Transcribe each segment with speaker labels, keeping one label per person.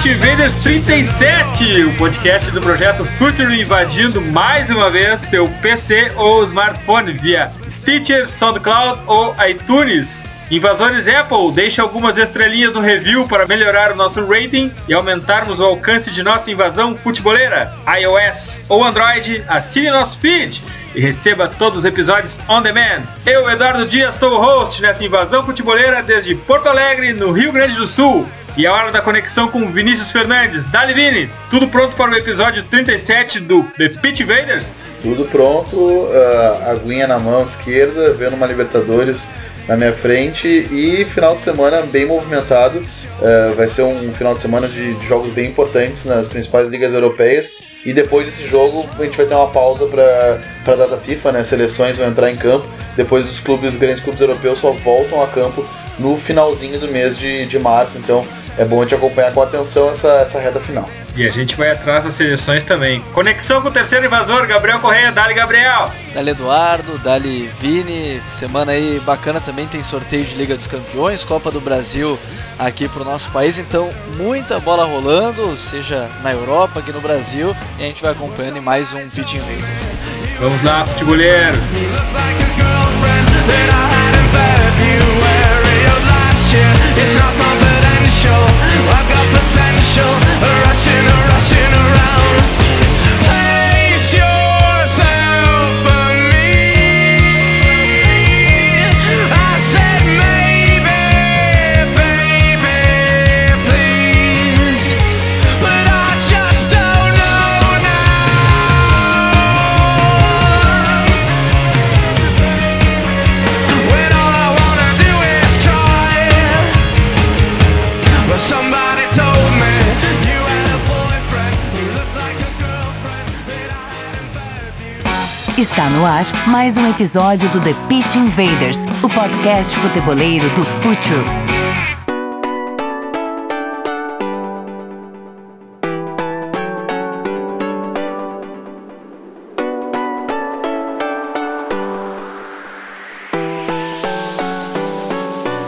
Speaker 1: Pitch Invaders 37, o podcast do projeto Futuro invadindo mais uma vez seu PC ou smartphone via Stitcher, SoundCloud ou iTunes. Invasores Apple, deixe algumas estrelinhas no review para melhorar o nosso rating e aumentarmos o alcance de nossa invasão futeboleira. iOS ou Android, assine nosso feed e receba todos os episódios on demand. Eu, Eduardo Dias, sou o host nessa invasão futeboleira desde Porto Alegre, no Rio Grande do Sul. E a hora da conexão com Vinícius Fernandes. Dali Vini, tudo pronto para o episódio 37 do The Pitch Invaders?
Speaker 2: Tudo pronto, uh, aguinha na mão esquerda, vendo uma Libertadores na minha frente e final de semana bem movimentado. Uh, vai ser um final de semana de, de, jogos bem importantes nas principais ligas europeias. E depois desse jogo a gente vai ter uma pausa para a data FIFA, né? Seleções vão entrar em campo. Depois os clubes, os grandes clubes europeus só voltam a campo no finalzinho do mês de, de março. Então é bom a gente acompanhar com atenção essa, essa reta final.
Speaker 1: E a gente vai atrás das seleções também. Conexão com o terceiro invasor, Gabriel Correia. Dali, Gabriel.
Speaker 3: Dali, Eduardo. Dali, Vini. Semana aí bacana também. Tem sorteio de Liga dos Campeões, Copa do Brasil aqui pro nosso país. Então, muita bola rolando, seja na Europa, aqui no Brasil. E a gente vai acompanhando em mais um Pitch Invaders.
Speaker 1: Vamos lá, futeboleiros.
Speaker 4: Ar mais um episódio do The Pitch Invaders, o podcast futeboleiro do Futuro.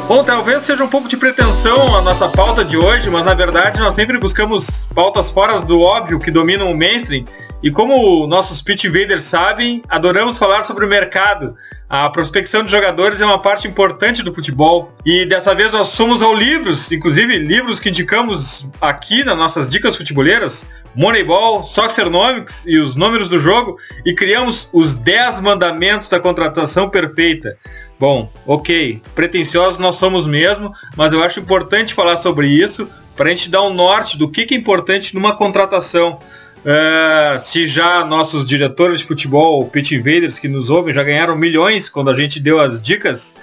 Speaker 1: Bom, talvez seja um pouco de pretensão a nossa pauta de hoje, mas na verdade nós sempre buscamos pautas fora do óbvio que dominam o mainstream e como nossos pitch invaders sabem, adoramos falar sobre o mercado. A prospecção de jogadores é uma parte importante do futebol. E dessa vez nós somos ao livros, inclusive livros que indicamos aqui nas nossas dicas futeboleiras, Moneyball, Soccernomics e os números do jogo, e criamos os 10 mandamentos da contratação perfeita. Bom, ok, pretensiosos nós somos mesmo, mas eu acho importante falar sobre isso para a gente dar um norte do que é importante numa contratação. Uh, se já nossos diretores de futebol, Pit Invaders, que nos ouvem, já ganharam milhões quando a gente deu as dicas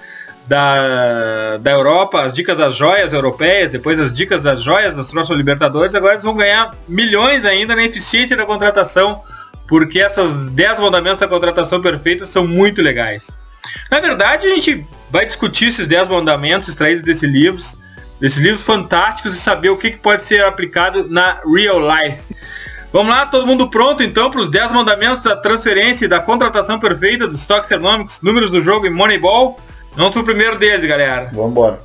Speaker 1: da, da Europa, as dicas das joias europeias, depois as dicas das joias das próximas Libertadores, agora eles vão ganhar milhões ainda na eficiência da contratação, porque essas 10 mandamentos da contratação perfeita são muito legais. Na verdade, a gente vai discutir esses 10 mandamentos extraídos desses livros, desses livros fantásticos e saber o que, que pode ser aplicado na real life. Vamos lá, todo mundo pronto então para os 10 mandamentos da transferência e da contratação perfeita dos Stocks Economics, números do jogo e Moneyball? Vamos pro primeiro deles, galera.
Speaker 2: Vamos embora.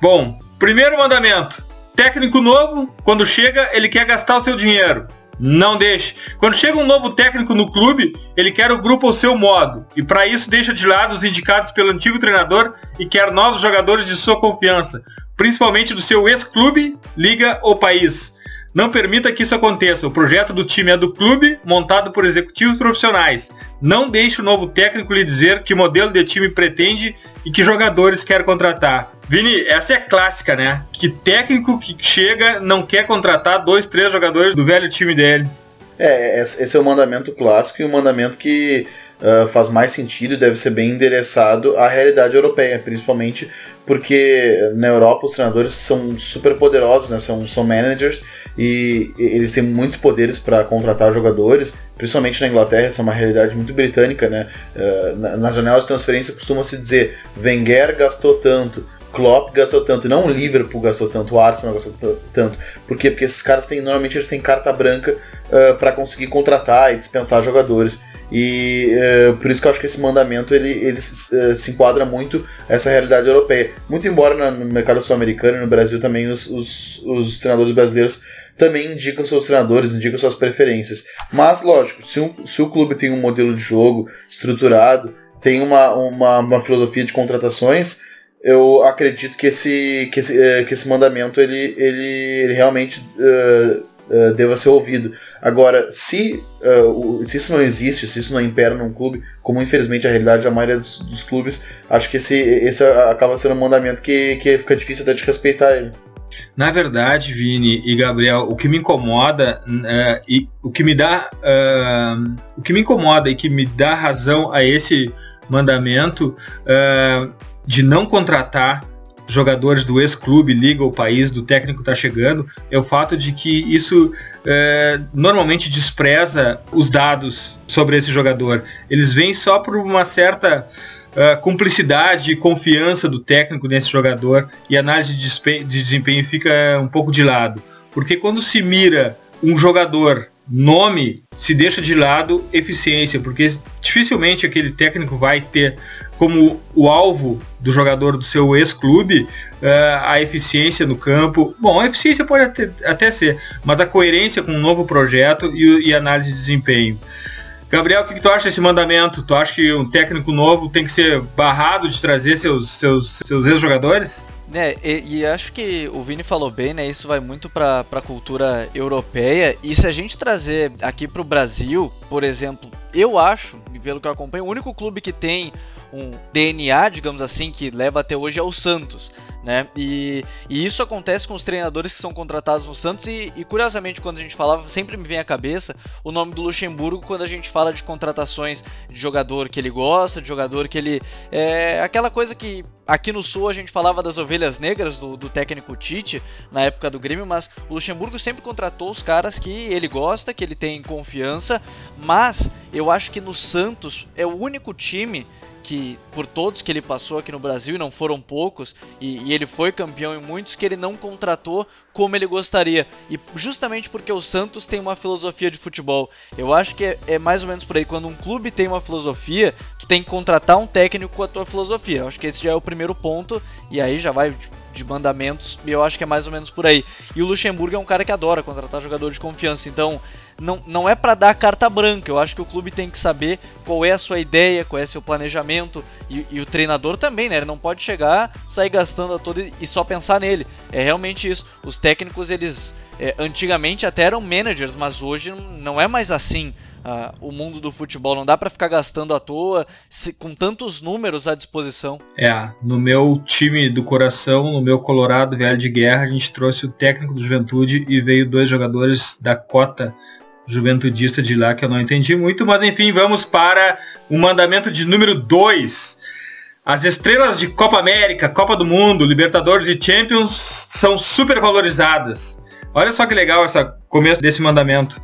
Speaker 1: Bom, primeiro mandamento. Técnico novo, quando chega, ele quer gastar o seu dinheiro. Não deixe. Quando chega um novo técnico no clube, ele quer o grupo ao seu modo. E para isso deixa de lado os indicados pelo antigo treinador e quer novos jogadores de sua confiança, principalmente do seu ex-clube, liga ou país. Não permita que isso aconteça. O projeto do time é do clube, montado por executivos profissionais. Não deixe o novo técnico lhe dizer que modelo de time pretende e que jogadores quer contratar. Vini, essa é clássica, né? Que técnico que chega não quer contratar dois, três jogadores do velho time dele.
Speaker 2: É, esse é o mandamento clássico e o mandamento que uh, faz mais sentido e deve ser bem endereçado à realidade europeia, principalmente porque na Europa os treinadores são super poderosos, né? são, são managers e eles têm muitos poderes para contratar jogadores, principalmente na Inglaterra, essa é uma realidade muito britânica. Né? Uh, nas janelas de transferência costuma se dizer Wenger gastou tanto, Klopp gastou tanto, não o Liverpool gastou tanto, o Arsenal gastou tanto. Por quê? Porque esses caras têm, normalmente eles têm carta branca uh, para conseguir contratar e dispensar jogadores. E uh, por isso que eu acho que esse mandamento ele, ele uh, se enquadra muito essa realidade europeia. Muito embora no mercado sul-americano e no Brasil também os, os, os treinadores brasileiros também indicam seus treinadores, indicam suas preferências. Mas, lógico, se, um, se o clube tem um modelo de jogo estruturado, tem uma, uma, uma filosofia de contratações, eu acredito que esse, que esse, uh, que esse mandamento ele, ele, ele realmente uh, uh, deva ser ouvido. Agora, se, se isso não existe, se isso não impera num clube, como infelizmente a realidade da maioria dos, dos clubes, acho que esse, esse acaba sendo um mandamento que, que fica difícil até de respeitar ele.
Speaker 1: Na verdade, Vini e Gabriel, o que me incomoda uh, e o que me dá uh, o que me incomoda e que me dá razão a esse mandamento uh, de não contratar jogadores do ex-clube, liga ou país do técnico está chegando, é o fato de que isso normalmente despreza os dados sobre esse jogador. Eles vêm só por uma certa uh, cumplicidade e confiança do técnico nesse jogador e a análise de desempenho fica um pouco de lado. Porque quando se mira um jogador nome, se deixa de lado eficiência, porque dificilmente aquele técnico vai ter como o alvo do jogador do seu ex-clube uh, a eficiência no campo. Bom, a eficiência pode até, até ser, mas a coerência com um novo projeto e, e análise de desempenho. Gabriel, o que, que, tu acha desse mandamento? Tu acha que um técnico novo tem que ser barrado de trazer seus, seus, seus ex-jogadores?
Speaker 3: É, e, e, acho que o Vini falou bem, né? Isso vai muito para a cultura europeia. E se a gente trazer aqui para o Brasil, por exemplo, eu acho, pelo que eu acompanho, o único clube que tem um DNA, digamos assim, que leva até hoje é o Santos. Né? E, e, isso acontece com os treinadores que são contratados no Santos e, e, curiosamente quando a gente falava sempre me vem à cabeça o nome do Luxemburgo quando a gente fala de contratações de jogador que ele gosta, de jogador que ele é aquela coisa que aqui no Sul a gente falava das ovelhas negras do, do técnico Tite na época do Grêmio, mas o Luxemburgo sempre contratou os caras que ele gosta, que ele tem confiança, mas eu acho que no Santos é o único time que por todos que ele passou aqui no Brasil e não foram poucos e, e, ele foi campeão em muitos que ele não contratou como ele gostaria. E justamente porque o Santos tem uma filosofia de futebol. Eu acho que é, é mais ou menos por aí. Quando um clube tem uma filosofia tu tem que contratar um técnico com a tua filosofia. Eu acho que esse já é o primeiro ponto e aí já vai de mandamentos, e eu acho que é mais ou menos por aí. E o Luxemburgo é um cara que adora contratar jogador de confiança, então não, não é para dar carta branca. Eu acho que o clube tem que saber qual é a sua ideia, qual é seu planejamento e, e o treinador também, né? Ele não pode chegar, sair gastando a toda e só pensar nele. É realmente isso. Os técnicos eles é, antigamente até eram managers, mas hoje não é mais assim uh, o mundo do futebol. Não dá para ficar gastando à toa se, com tantos números à disposição.
Speaker 1: É, no meu time do coração, no meu Colorado Velho de Guerra, a gente trouxe o técnico do Juventude e veio dois jogadores da cota juventudista de lá que eu não entendi muito, mas enfim, vamos para o mandamento de número 2. As estrelas de Copa América, Copa do Mundo, Libertadores e Champions são super valorizadas. Olha só que legal esse começo desse mandamento.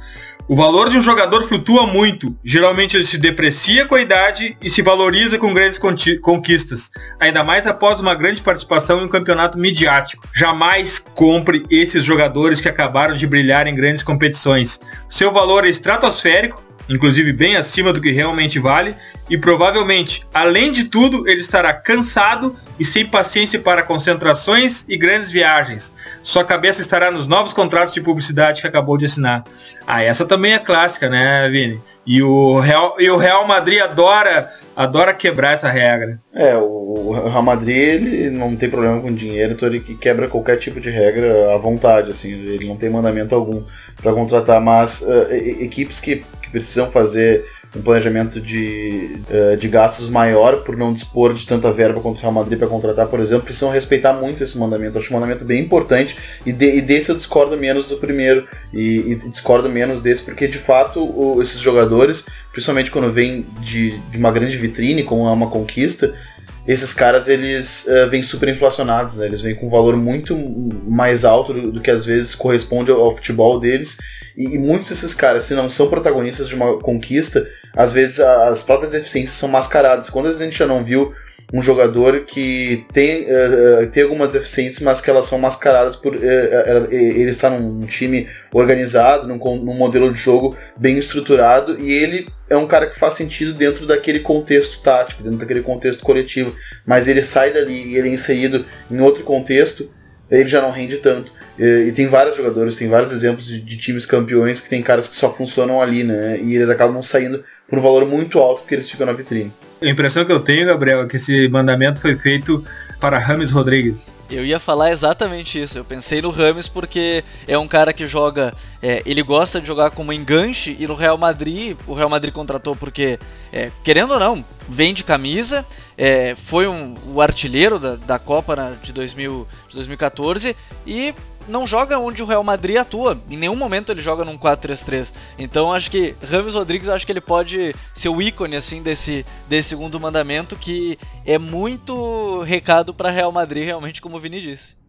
Speaker 1: O valor de um jogador flutua muito. Geralmente ele se deprecia com a idade e se valoriza com grandes conquistas, ainda mais após uma grande participação em um campeonato midiático. Jamais compre esses jogadores que acabaram de brilhar em grandes competições. Seu valor é estratosférico inclusive bem acima do que realmente vale, e provavelmente, além de tudo, ele estará cansado e sem paciência para concentrações e grandes viagens. Sua cabeça estará nos novos contratos de publicidade que acabou de assinar. Ah, essa também é clássica, né, Vini? E o Real, e o Real Madrid adora adora quebrar essa regra.
Speaker 2: É, o Real Madrid ele não tem problema com dinheiro, então ele quebra qualquer tipo de regra à vontade, assim, ele não tem mandamento algum para contratar, mas uh, equipes que precisam fazer um planejamento de, uh, de gastos maior por não dispor de tanta verba quanto o Real Madrid para contratar, por exemplo, precisam respeitar muito esse mandamento. acho um mandamento bem importante e, de, e desse eu discordo menos do primeiro e, e discordo menos desse porque de fato o, esses jogadores, principalmente quando vêm de, de uma grande vitrine, como é uma conquista, esses caras eles uh, vêm super inflacionados, né? eles vêm com um valor muito mais alto do, do que às vezes corresponde ao, ao futebol deles e, e, muitos desses caras, se não são protagonistas de uma conquista, às vezes as próprias deficiências são mascaradas. Quando a gente já não viu um jogador que tem, uh, tem algumas deficiências, mas que elas são mascaradas por uh, ele estar num time organizado, num, num, modelo de jogo bem estruturado, e ele é um cara que faz sentido dentro daquele contexto tático, dentro daquele contexto coletivo, mas ele sai dali e ele é inserido em outro contexto, ele já não rende tanto. E, e tem vários jogadores, tem vários exemplos de, de, times campeões que tem caras que só funcionam ali, né? E eles acabam saindo por um valor muito alto porque eles ficam na vitrine.
Speaker 1: A impressão que eu tenho, Gabriel, é que esse mandamento foi feito para Rames Rodrigues.
Speaker 3: Eu ia falar exatamente isso. Eu pensei no Rames porque é um cara que joga. É, ele gosta de jogar como enganche e no Real Madrid, o Real Madrid contratou porque, é, querendo ou não, vende camisa. É, foi um, o artilheiro da, da Copa na, de, 2000, de 2014 e não joga onde o Real Madrid atua. Em nenhum momento ele joga num 4-3-3. Então acho que Rames Rodrigues acho que ele pode ser o ícone assim desse, desse segundo mandamento que é muito recado para Real Madrid realmente como o Vini disse.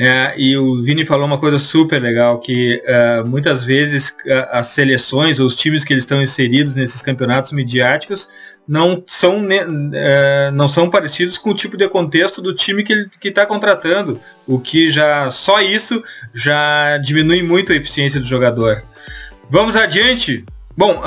Speaker 1: É, e o Vini falou uma coisa super legal, que uh, muitas vezes uh, as seleções ou os times que eles estão inseridos nesses campeonatos midiáticos não são, uh, não são parecidos com o tipo de contexto do time que ele está contratando, o que já só isso já diminui muito a eficiência do jogador. Vamos adiante. Bom,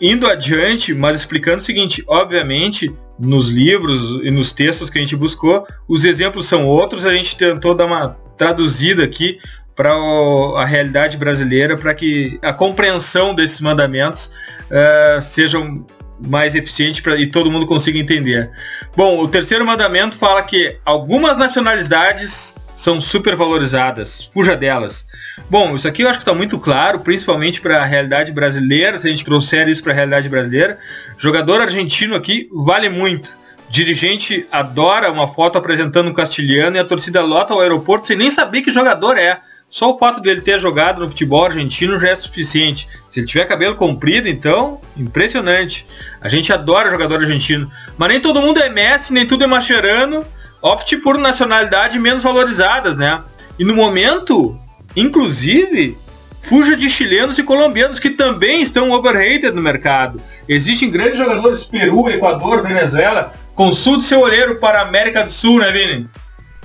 Speaker 1: indo adiante, mas explicando o seguinte, obviamente nos livros e nos textos que a gente buscou. Os exemplos são outros, a gente tentou dar uma traduzida aqui para a realidade brasileira, para que a compreensão desses mandamentos uh, sejam mais eficiente pra, e todo mundo consiga entender. Bom, o terceiro mandamento fala que algumas nacionalidades são supervalorizadas, fuja delas. Bom, isso aqui eu acho que está muito claro, principalmente para a realidade brasileira, se a gente trouxer isso para a realidade brasileira. Jogador argentino aqui vale muito. Dirigente adora uma foto apresentando um castilhano e a torcida lota o aeroporto sem nem saber que jogador é. Só o fato dele ter jogado no futebol argentino já é suficiente. Se ele tiver cabelo comprido, então, impressionante. A gente adora jogador argentino. Mas nem todo mundo é Messi, nem tudo é Mascherano. Opte por nacionalidade menos valorizadas, né? E no momento, Inclusive, fuja de chilenos e colombianos que também estão overrated no mercado. Existem grandes jogadores Peru, Equador, Venezuela. Consulte seu olheiro para a América do Sul, né, Vini?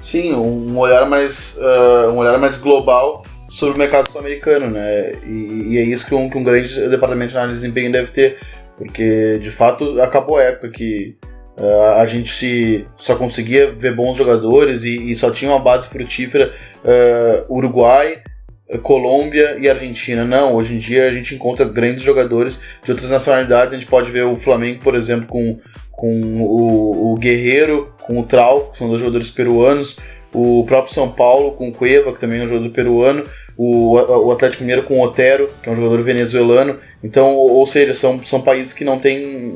Speaker 2: Sim, um olhar mais, uh, um olhar mais global sobre o mercado sul-americano, né? E, e, é isso que um, que um grande departamento de análise de desempenho deve ter, porque de fato acabou a época que uh, a gente só conseguia ver bons jogadores e, e só tinha uma base frutífera uh, Uruguai, Colômbia e Argentina. Não, hoje em dia a gente encontra grandes jogadores de outras nacionalidades. A gente pode ver o Flamengo, por exemplo, com, com o, o Guerreiro, com o Trau, que são dois jogadores peruanos. O próprio São Paulo com o Cueva, que também é um jogador peruano. O, o Atlético Mineiro com o Otero, que é um jogador venezuelano. Então, ou seja, são, são países que não têm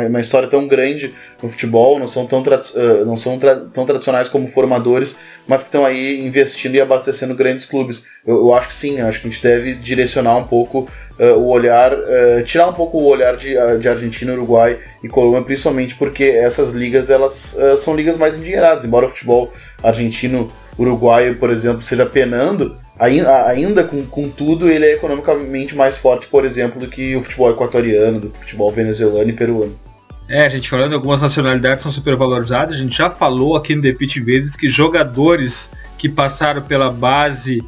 Speaker 2: uma história tão grande no futebol, não são tão, uh, não são tra tão tradicionais como formadores, mas que estão aí investindo e abastecendo grandes clubes. Eu, eu acho que sim, acho que a gente deve direcionar um pouco uh, o olhar, uh, tirar um pouco o olhar de, de Argentina, Uruguai e Colômbia, principalmente porque essas ligas elas são ligas mais endinheiradas, embora o futebol argentino, uruguaio, por exemplo, seja penando, ainda, ainda com, com tudo, ele é economicamente mais forte, por exemplo, do que o futebol equatoriano, do futebol venezuelano e peruano.
Speaker 1: É, a gente de algumas nacionalidades são supervalorizadas, a gente já falou aqui no The Pitch Vezes que jogadores que passaram pela base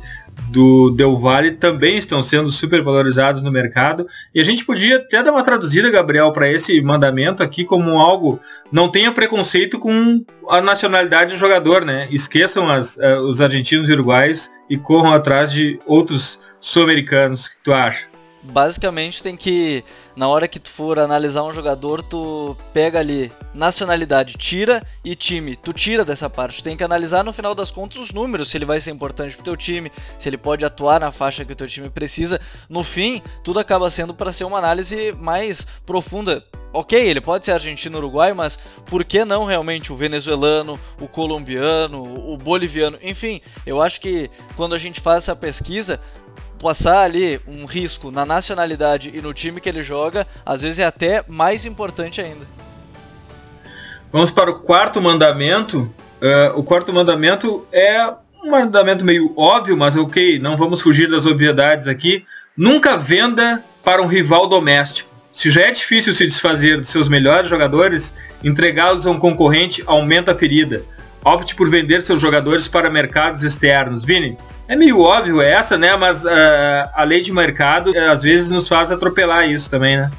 Speaker 1: do Del Valle também estão sendo supervalorizados no mercado. E a gente podia até dar uma traduzida, Gabriel, para esse mandamento aqui como algo não tenha preconceito com a nacionalidade do jogador, né? Esqueçam as, uh, os argentinos e uruguaios e corram atrás de outros sul-americanos. O que tu acha?
Speaker 3: basicamente tem que na hora que tu for analisar um jogador, tu pega ali nacionalidade, tira e time. Tu tira dessa parte. Tu tem que analisar no final das contas os números, se ele vai ser importante pro teu time, se ele pode atuar na faixa que o teu time precisa. No fim, tudo acaba sendo para ser uma análise mais profunda. Ok, ele pode ser argentino uruguai, mas por que não realmente o venezuelano, o colombiano, o boliviano? Enfim, eu acho que quando a gente faz essa pesquisa, passar ali um risco na nacionalidade e no time que ele joga, às vezes é até mais importante ainda.
Speaker 1: Vamos para o quarto mandamento. Uh, o quarto mandamento é um mandamento meio óbvio, mas ok, não vamos fugir das obviedades aqui. Nunca venda para um rival doméstico. Se já é difícil se desfazer de seus melhores jogadores, entregá-los a um concorrente aumenta a ferida. Opte por vender seus jogadores para mercados externos. Vini, é meio óbvio essa, né? Mas uh, a lei de mercado uh, às vezes nos faz atropelar isso também, né?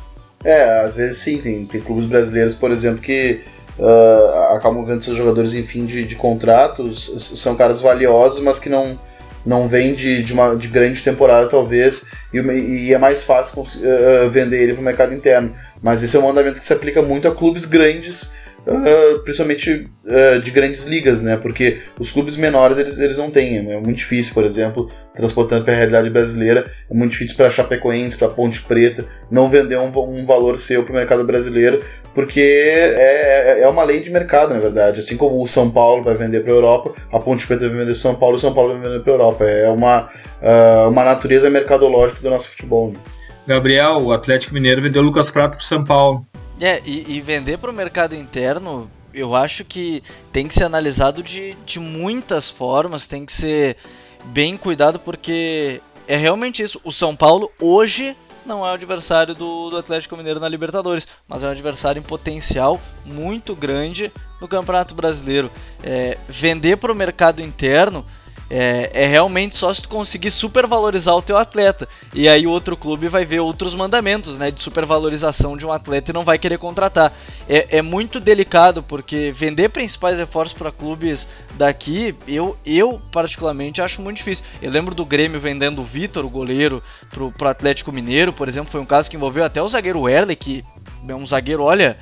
Speaker 2: É, às vezes sim. Tem, tem clubes brasileiros, por exemplo, que uh, acabam vendo seus jogadores em fim de, de contratos, são caras valiosos, mas que não, não vêm de, de, uma, de grande temporada, talvez, e, e é mais fácil uh, vender ele para o mercado interno. Mas esse é um mandamento que se aplica muito a clubes grandes uh, principalmente uh, de grandes ligas, né? Porque os clubes menores eles, eles não têm. É muito difícil, por exemplo, transportando para a realidade brasileira, é muito difícil para Chapecoense, para Ponte Preta, não vender um, um valor seu para o mercado brasileiro, porque é, é, é uma lei de mercado, na verdade. Assim como o São Paulo vai vender para a Europa, a Ponte Preta vai vender para São Paulo, o São Paulo vai vender para a Europa. É uma, uh, uma natureza mercadológica do nosso futebol. Né?
Speaker 1: Gabriel, o Atlético Mineiro vendeu o Lucas Prato para São Paulo.
Speaker 3: É, e, e vender para o mercado interno, eu acho que tem que ser analisado de, de muitas formas, tem que ser bem cuidado, porque é realmente isso. O São Paulo hoje não é o adversário do, do, Atlético Mineiro na Libertadores, mas é um adversário em potencial muito grande no Campeonato Brasileiro. É, vender para o mercado interno é, é, realmente só se tu conseguir supervalorizar o teu atleta. E aí o outro clube vai ver outros mandamentos, né? De supervalorização de um atleta e não vai querer contratar. É, é muito delicado, porque vender principais reforços para clubes daqui, eu, eu particularmente acho muito difícil. Eu lembro do Grêmio vendendo o Vitor, o goleiro, pro, pro Atlético Mineiro, por exemplo. Foi um caso que envolveu até o zagueiro Werley, que é um zagueiro, olha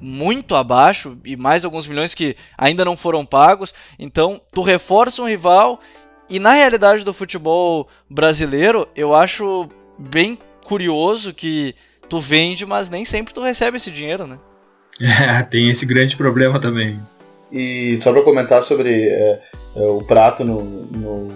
Speaker 3: muito abaixo e mais alguns milhões que ainda não foram pagos. Então, tu reforça um rival e na realidade do futebol brasileiro, eu acho bem curioso que tu vende, mas nem sempre tu recebe esse dinheiro, né?
Speaker 1: É, tem esse grande problema também.
Speaker 2: E só para comentar sobre é, é, o prato no, no,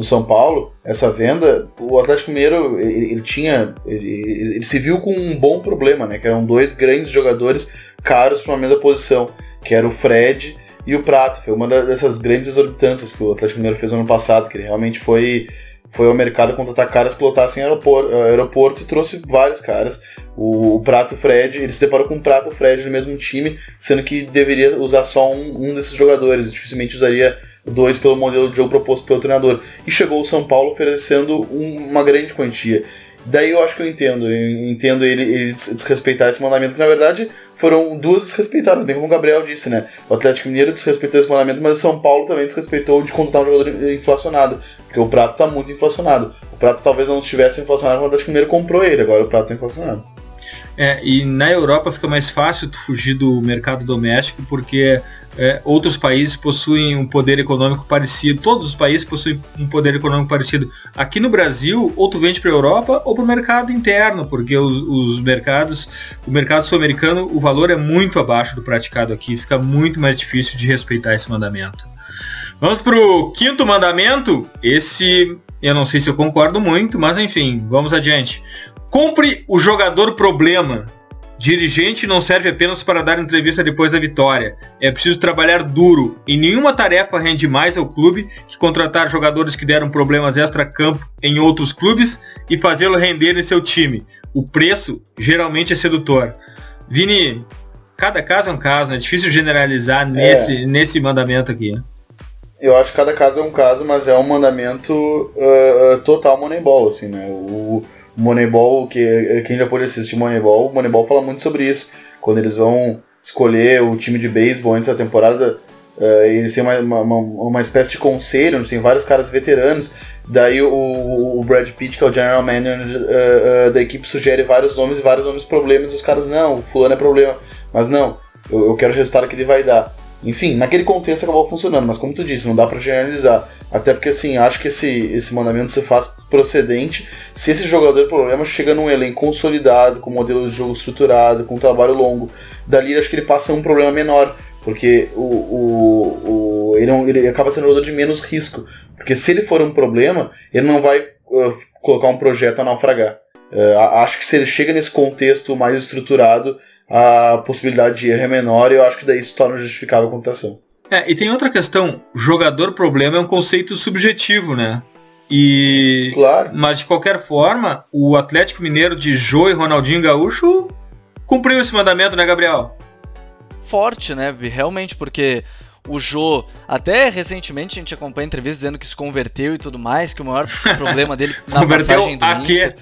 Speaker 2: no, São Paulo, essa venda, o Atlético Mineiro ele, ele tinha, ele, ele, se viu com um bom problema, né? Que eram dois grandes jogadores caros para uma mesma posição, que era o Fred e o Prato. Foi uma dessas grandes exorbitâncias que o Atlético Mineiro fez no ano passado, que ele realmente foi, foi ao mercado contratar caras que lotassem aeroporto, aeroporto e trouxe vários caras. O, o Prato o Fred, ele se deparou com o Prato e o Fred no mesmo time, sendo que deveria usar só um, um desses jogadores, dificilmente usaria dois pelo modelo de jogo proposto pelo treinador. E chegou o São Paulo oferecendo um, uma grande quantia. Daí eu acho que eu entendo, eu entendo ele, ele desrespeitar esse mandamento, que na verdade foram duas desrespeitadas, bem como o Gabriel disse, né? O Atlético Mineiro desrespeitou esse mandamento, mas o São Paulo também desrespeitou de contratar um jogador inflacionado, porque o Prato está muito inflacionado. O Prato talvez não estivesse inflacionado, quando o Atlético Mineiro comprou ele, agora o Prato está inflacionado.
Speaker 1: É, e na Europa fica mais fácil tu fugir do mercado doméstico porque é, outros países possuem um poder econômico parecido, todos os países possuem um poder econômico parecido. Aqui no Brasil, ou tu vende para a Europa ou para o mercado interno, porque os, os mercados, o mercado sul-americano, o valor é muito abaixo do praticado aqui, fica muito mais difícil de respeitar esse mandamento. Vamos para o quinto mandamento. Esse eu não sei se eu concordo muito, mas enfim, vamos adiante. Compre o jogador problema. Dirigente não serve apenas para dar entrevista depois da vitória. É preciso trabalhar duro. E nenhuma tarefa rende mais ao clube que contratar jogadores que deram problemas extra-campo em outros clubes e fazê-lo render em seu time. O preço geralmente é sedutor. Vini, cada caso é um caso, né? É difícil generalizar nesse, é. nesse mandamento aqui.
Speaker 2: Eu acho que cada caso é um caso, mas é um mandamento uh, total Moneyball, assim, né? O, Moneyball, que quem já pôde assistir Moneyball, Moneyball fala muito sobre isso. Quando eles vão escolher o time de beisebol antes da temporada, uh, eles têm uma, uma, uma, espécie de conselho, onde tem vários caras veteranos. Daí o, o Brad Pitt, que é o general manager uh, uh, da equipe, sugere vários nomes e vários nomes problemas. E os caras, não, o fulano é problema. Mas não, eu, eu quero o resultado que ele vai dar. Enfim, naquele contexto acabou funcionando, mas como tu disse, não dá para generalizar. Até porque, assim, acho que esse, esse mandamento se faz procedente se esse jogador problema chega num elenco consolidado, com modelo de jogo estruturado, com trabalho longo. Dali, acho que ele passa um problema menor, porque o, o, o ele, não, ele acaba sendo um jogador de menos risco. Porque se ele for um problema, ele não vai uh, colocar um projeto a naufragar. Uh, acho que se ele chega nesse contexto mais estruturado, a possibilidade de erro é menor e eu acho que daí se torna justificável a computação.
Speaker 1: É, e tem outra questão, jogador problema é um conceito subjetivo, né? E
Speaker 2: claro.
Speaker 1: mas de qualquer forma, o Atlético Mineiro de Jô e Ronaldinho Gaúcho cumpriu esse mandamento, né, Gabriel?
Speaker 3: Forte, né? Realmente, porque o Jô, até recentemente a gente acompanha entrevistas dizendo que se converteu e tudo mais, que o maior problema dele na passagem do Inter...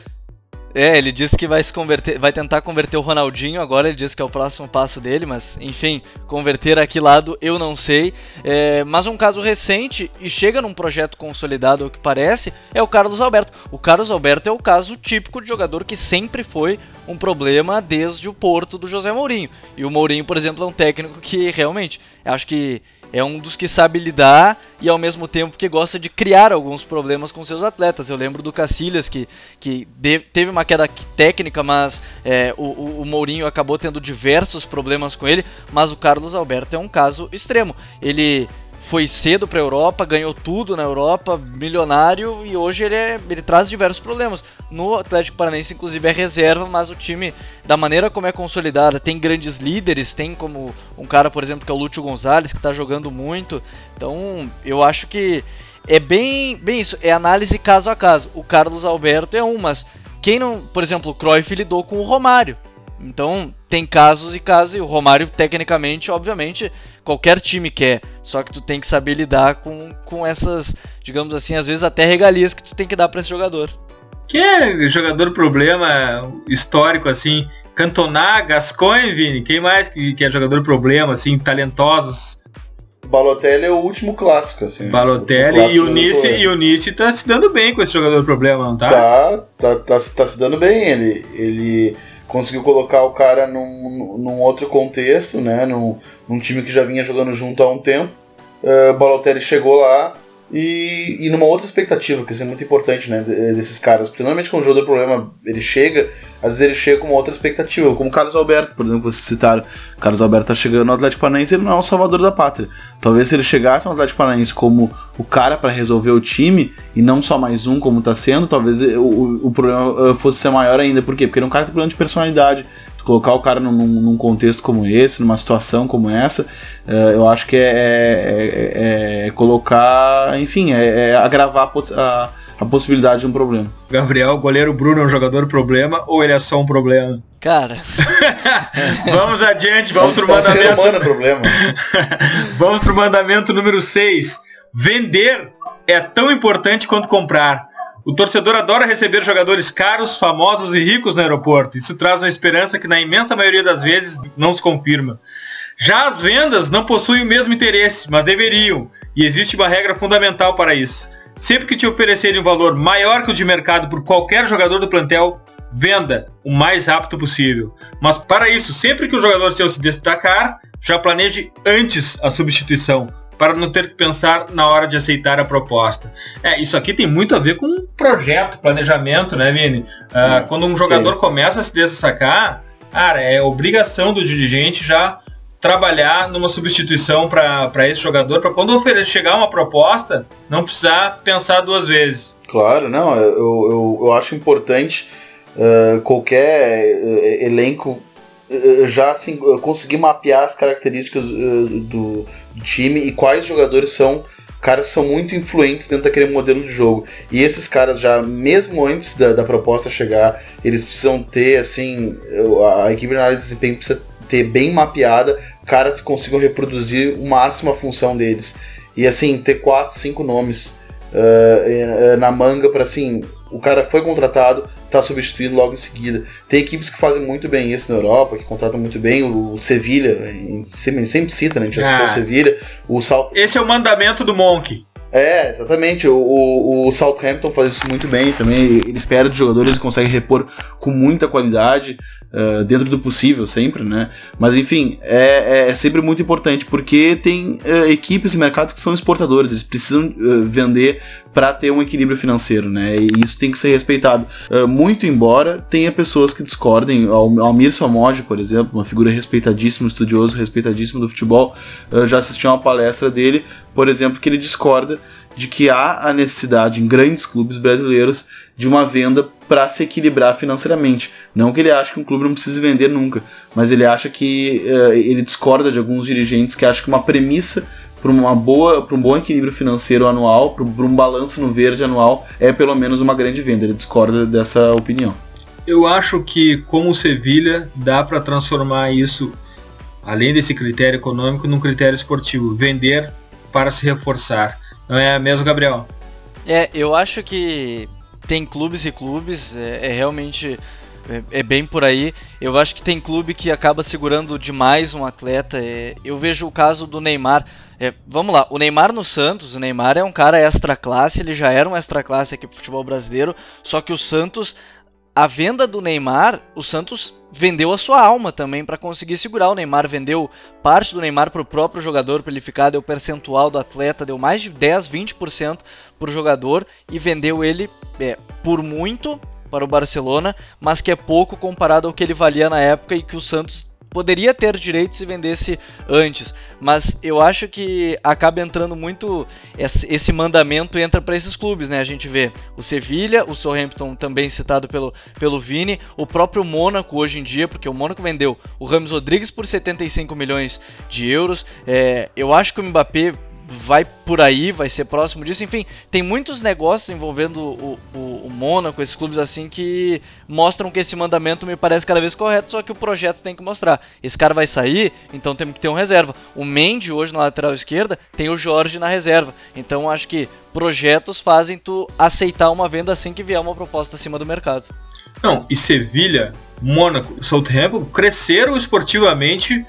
Speaker 3: É, ele disse que vai se converter, vai tentar converter o Ronaldinho, agora ele disse que é o próximo passo dele, mas enfim, converter a que lado eu não sei. É, mas um caso recente e chega num projeto consolidado, o que parece, é o Carlos Alberto. O Carlos Alberto é o caso típico de jogador que sempre foi um problema desde o Porto do José Mourinho. E o Mourinho, por exemplo, é um técnico que realmente acho que é um dos que sabe lidar e ao mesmo tempo que gosta de criar alguns problemas com seus atletas. Eu lembro do Cacilhas que, que teve uma queda técnica, mas é, o, o, Mourinho acabou tendo diversos problemas com ele. Mas o Carlos Alberto é um caso extremo. Ele foi cedo para a Europa, ganhou tudo na Europa, milionário e hoje ele, é, ele traz diversos problemas. No Atlético Paranaense, inclusive, é reserva, mas o time, da maneira como é consolidado, tem grandes líderes, tem como um cara, por exemplo, que é o Lúcio Gonzalez, que está jogando muito. Então, eu acho que é bem, bem isso, é análise caso a caso. O Carlos Alberto é um, mas quem não, por exemplo, o Cruyff lidou com o Romário. Então, tem casos e casos, e o Romário, tecnicamente, obviamente, qualquer time quer. Só que tu tem que saber lidar com, com essas, digamos assim, às vezes até regalias que tu tem que dar para esse jogador.
Speaker 1: Que é jogador problema histórico, assim? Cantona, Gascoigne, Vini? Quem mais que, que é jogador problema, assim, talentosos?
Speaker 2: Balotelli é o último clássico, assim.
Speaker 1: Balotelli e o Nice, e o Nice tá se dando bem com esse jogador problema, não tá?
Speaker 2: Tá, tá, tá, tá se dando bem. Ele, ele conseguiu colocar o cara num, num outro contexto, né? Num, num, time que já vinha jogando junto há um tempo. Uh, Balotelli chegou lá e, e numa outra expectativa, que isso é muito importante, né? Desses caras. Porque normalmente quando o jogador problema ele chega, às vezes ele chega com uma outra expectativa, como o Carlos Alberto, por exemplo, que vocês citaram. O Carlos Alberto tá chegando no Atlético Paranaense, ele não é o salvador da pátria. Talvez se ele chegasse no Atlético Paranaense como o cara para resolver o time, e não só mais um como tá sendo, talvez o, o problema eh, fosse ser maior ainda. Por quê? Porque ele é um cara que tem problema de personalidade. Colocar o cara num, num, contexto como esse, numa situação como essa, uh, eu acho que é, é, é, é colocar, enfim, é, é agravar a, a a possibilidade de um problema.
Speaker 1: Gabriel, goleiro Bruno é um jogador problema ou ele é só um problema?
Speaker 3: Cara.
Speaker 1: vamos adiante, vamos pro mandamento. Ser
Speaker 2: humano é problema.
Speaker 1: vamos pro mandamento número 6. Vender é tão importante quanto comprar. O torcedor adora receber jogadores caros, famosos e ricos no aeroporto. Isso traz uma esperança que na imensa maioria das vezes não se confirma. Já as vendas não possuem o mesmo interesse, mas deveriam, e existe uma regra fundamental para isso. Sempre que te oferecerem um valor maior que o de mercado por qualquer jogador do plantel, venda o mais rápido possível. Mas para isso, sempre que o jogador seu se destacar, já planeje antes a substituição, para não ter que pensar na hora de aceitar a proposta. É, isso aqui tem muito a ver com projeto, planejamento, né, Vini? Ah, quando um jogador começa a se destacar, cara, é obrigação do dirigente já trabalhar numa substituição para esse jogador, para quando oferecer, chegar uma proposta, não precisar pensar duas vezes.
Speaker 2: Claro, não, eu, eu, eu acho importante uh, qualquer uh, elenco já assim, conseguir mapear as características do, do, time e quais jogadores são caras são muito influentes dentro daquele modelo de jogo. E esses caras já, mesmo antes da, da proposta chegar, eles precisam ter, assim, a equipe de análise de desempenho precisa ter bem mapeada, caras que consigam reproduzir o máximo a função deles. E assim, ter quatro, cinco nomes uh, na manga para assim, o cara foi contratado, tá substituído logo em seguida. Tem equipes que fazem muito bem isso na Europa, que contratam muito bem. O, Sevilha, sempre, sempre cita, né? A gente já citou o ah. Sevilha. O Salt...
Speaker 1: Esse é o mandamento do Monk.
Speaker 2: É, exatamente. O, o, o, Southampton faz isso muito bem também. Ele perde jogadores e consegue repor com muita qualidade, uh, dentro do possível, sempre, né? Mas enfim, é, é, é sempre muito importante porque tem uh, equipes e mercados que são exportadores, eles precisam uh, vender para ter um equilíbrio financeiro, né? E isso tem que ser respeitado. muito embora tenha pessoas que discordem, Almir Somod, por exemplo, uma figura respeitadíssima, estudioso respeitadíssimo do futebol, já assisti a uma palestra dele por exemplo, que ele discorda de que há a necessidade em grandes clubes brasileiros de uma venda para se equilibrar financeiramente. Não que ele ache que um clube não precise vender nunca, mas ele acha que uh, ele discorda de alguns dirigentes que acham que uma premissa para uma boa, para um bom equilíbrio financeiro anual, para um balanço no verde anual, é pelo menos uma grande venda. Ele discorda dessa opinião.
Speaker 1: Eu acho que, como o Sevilha, dá para transformar isso, além desse critério econômico, num critério esportivo. Vender para se reforçar. Não é mesmo, Gabriel?
Speaker 3: É, eu acho que tem clubes e clubes, é, é realmente é, é, bem por aí. Eu acho que tem clube que acaba segurando demais um atleta. É, eu vejo o caso do Neymar. É, vamos lá, o Neymar no Santos, o Neymar é um cara extra classe, ele já era um extra classe aqui pro futebol brasileiro, só que o Santos, a venda do Neymar, o Santos vendeu a sua alma também para conseguir segurar. O Neymar, vendeu parte do Neymar pro próprio jogador para ele ficar, deu percentual do atleta, deu mais de 10, 20% pro jogador e vendeu ele é, por muito para o Barcelona, mas que é pouco comparado ao que ele valia na época e que o Santos poderia ter direito se vendesse antes, mas eu acho que acaba entrando muito esse mandamento entra para esses clubes, né? A gente vê o Sevilha, o Southampton também citado pelo, pelo Vini, o próprio Mônaco hoje em dia, porque o Mônaco vendeu o Ramos Rodrigues por 75 milhões de euros. É, eu acho que o Mbappé vai por aí, vai ser próximo disso. Enfim, tem muitos negócios envolvendo o, o, o Mônaco, esses clubes assim, que mostram que esse mandamento me parece cada vez correto, só que o projeto tem que mostrar. Esse cara vai sair, então temos que ter um reserva. O Mendy, hoje na lateral esquerda, tem o Jorge na reserva. Então acho que projetos fazem tu aceitar uma venda assim que vier uma proposta acima do mercado.
Speaker 1: Não, e Sevilha, Mônaco, Southampton cresceram esportivamente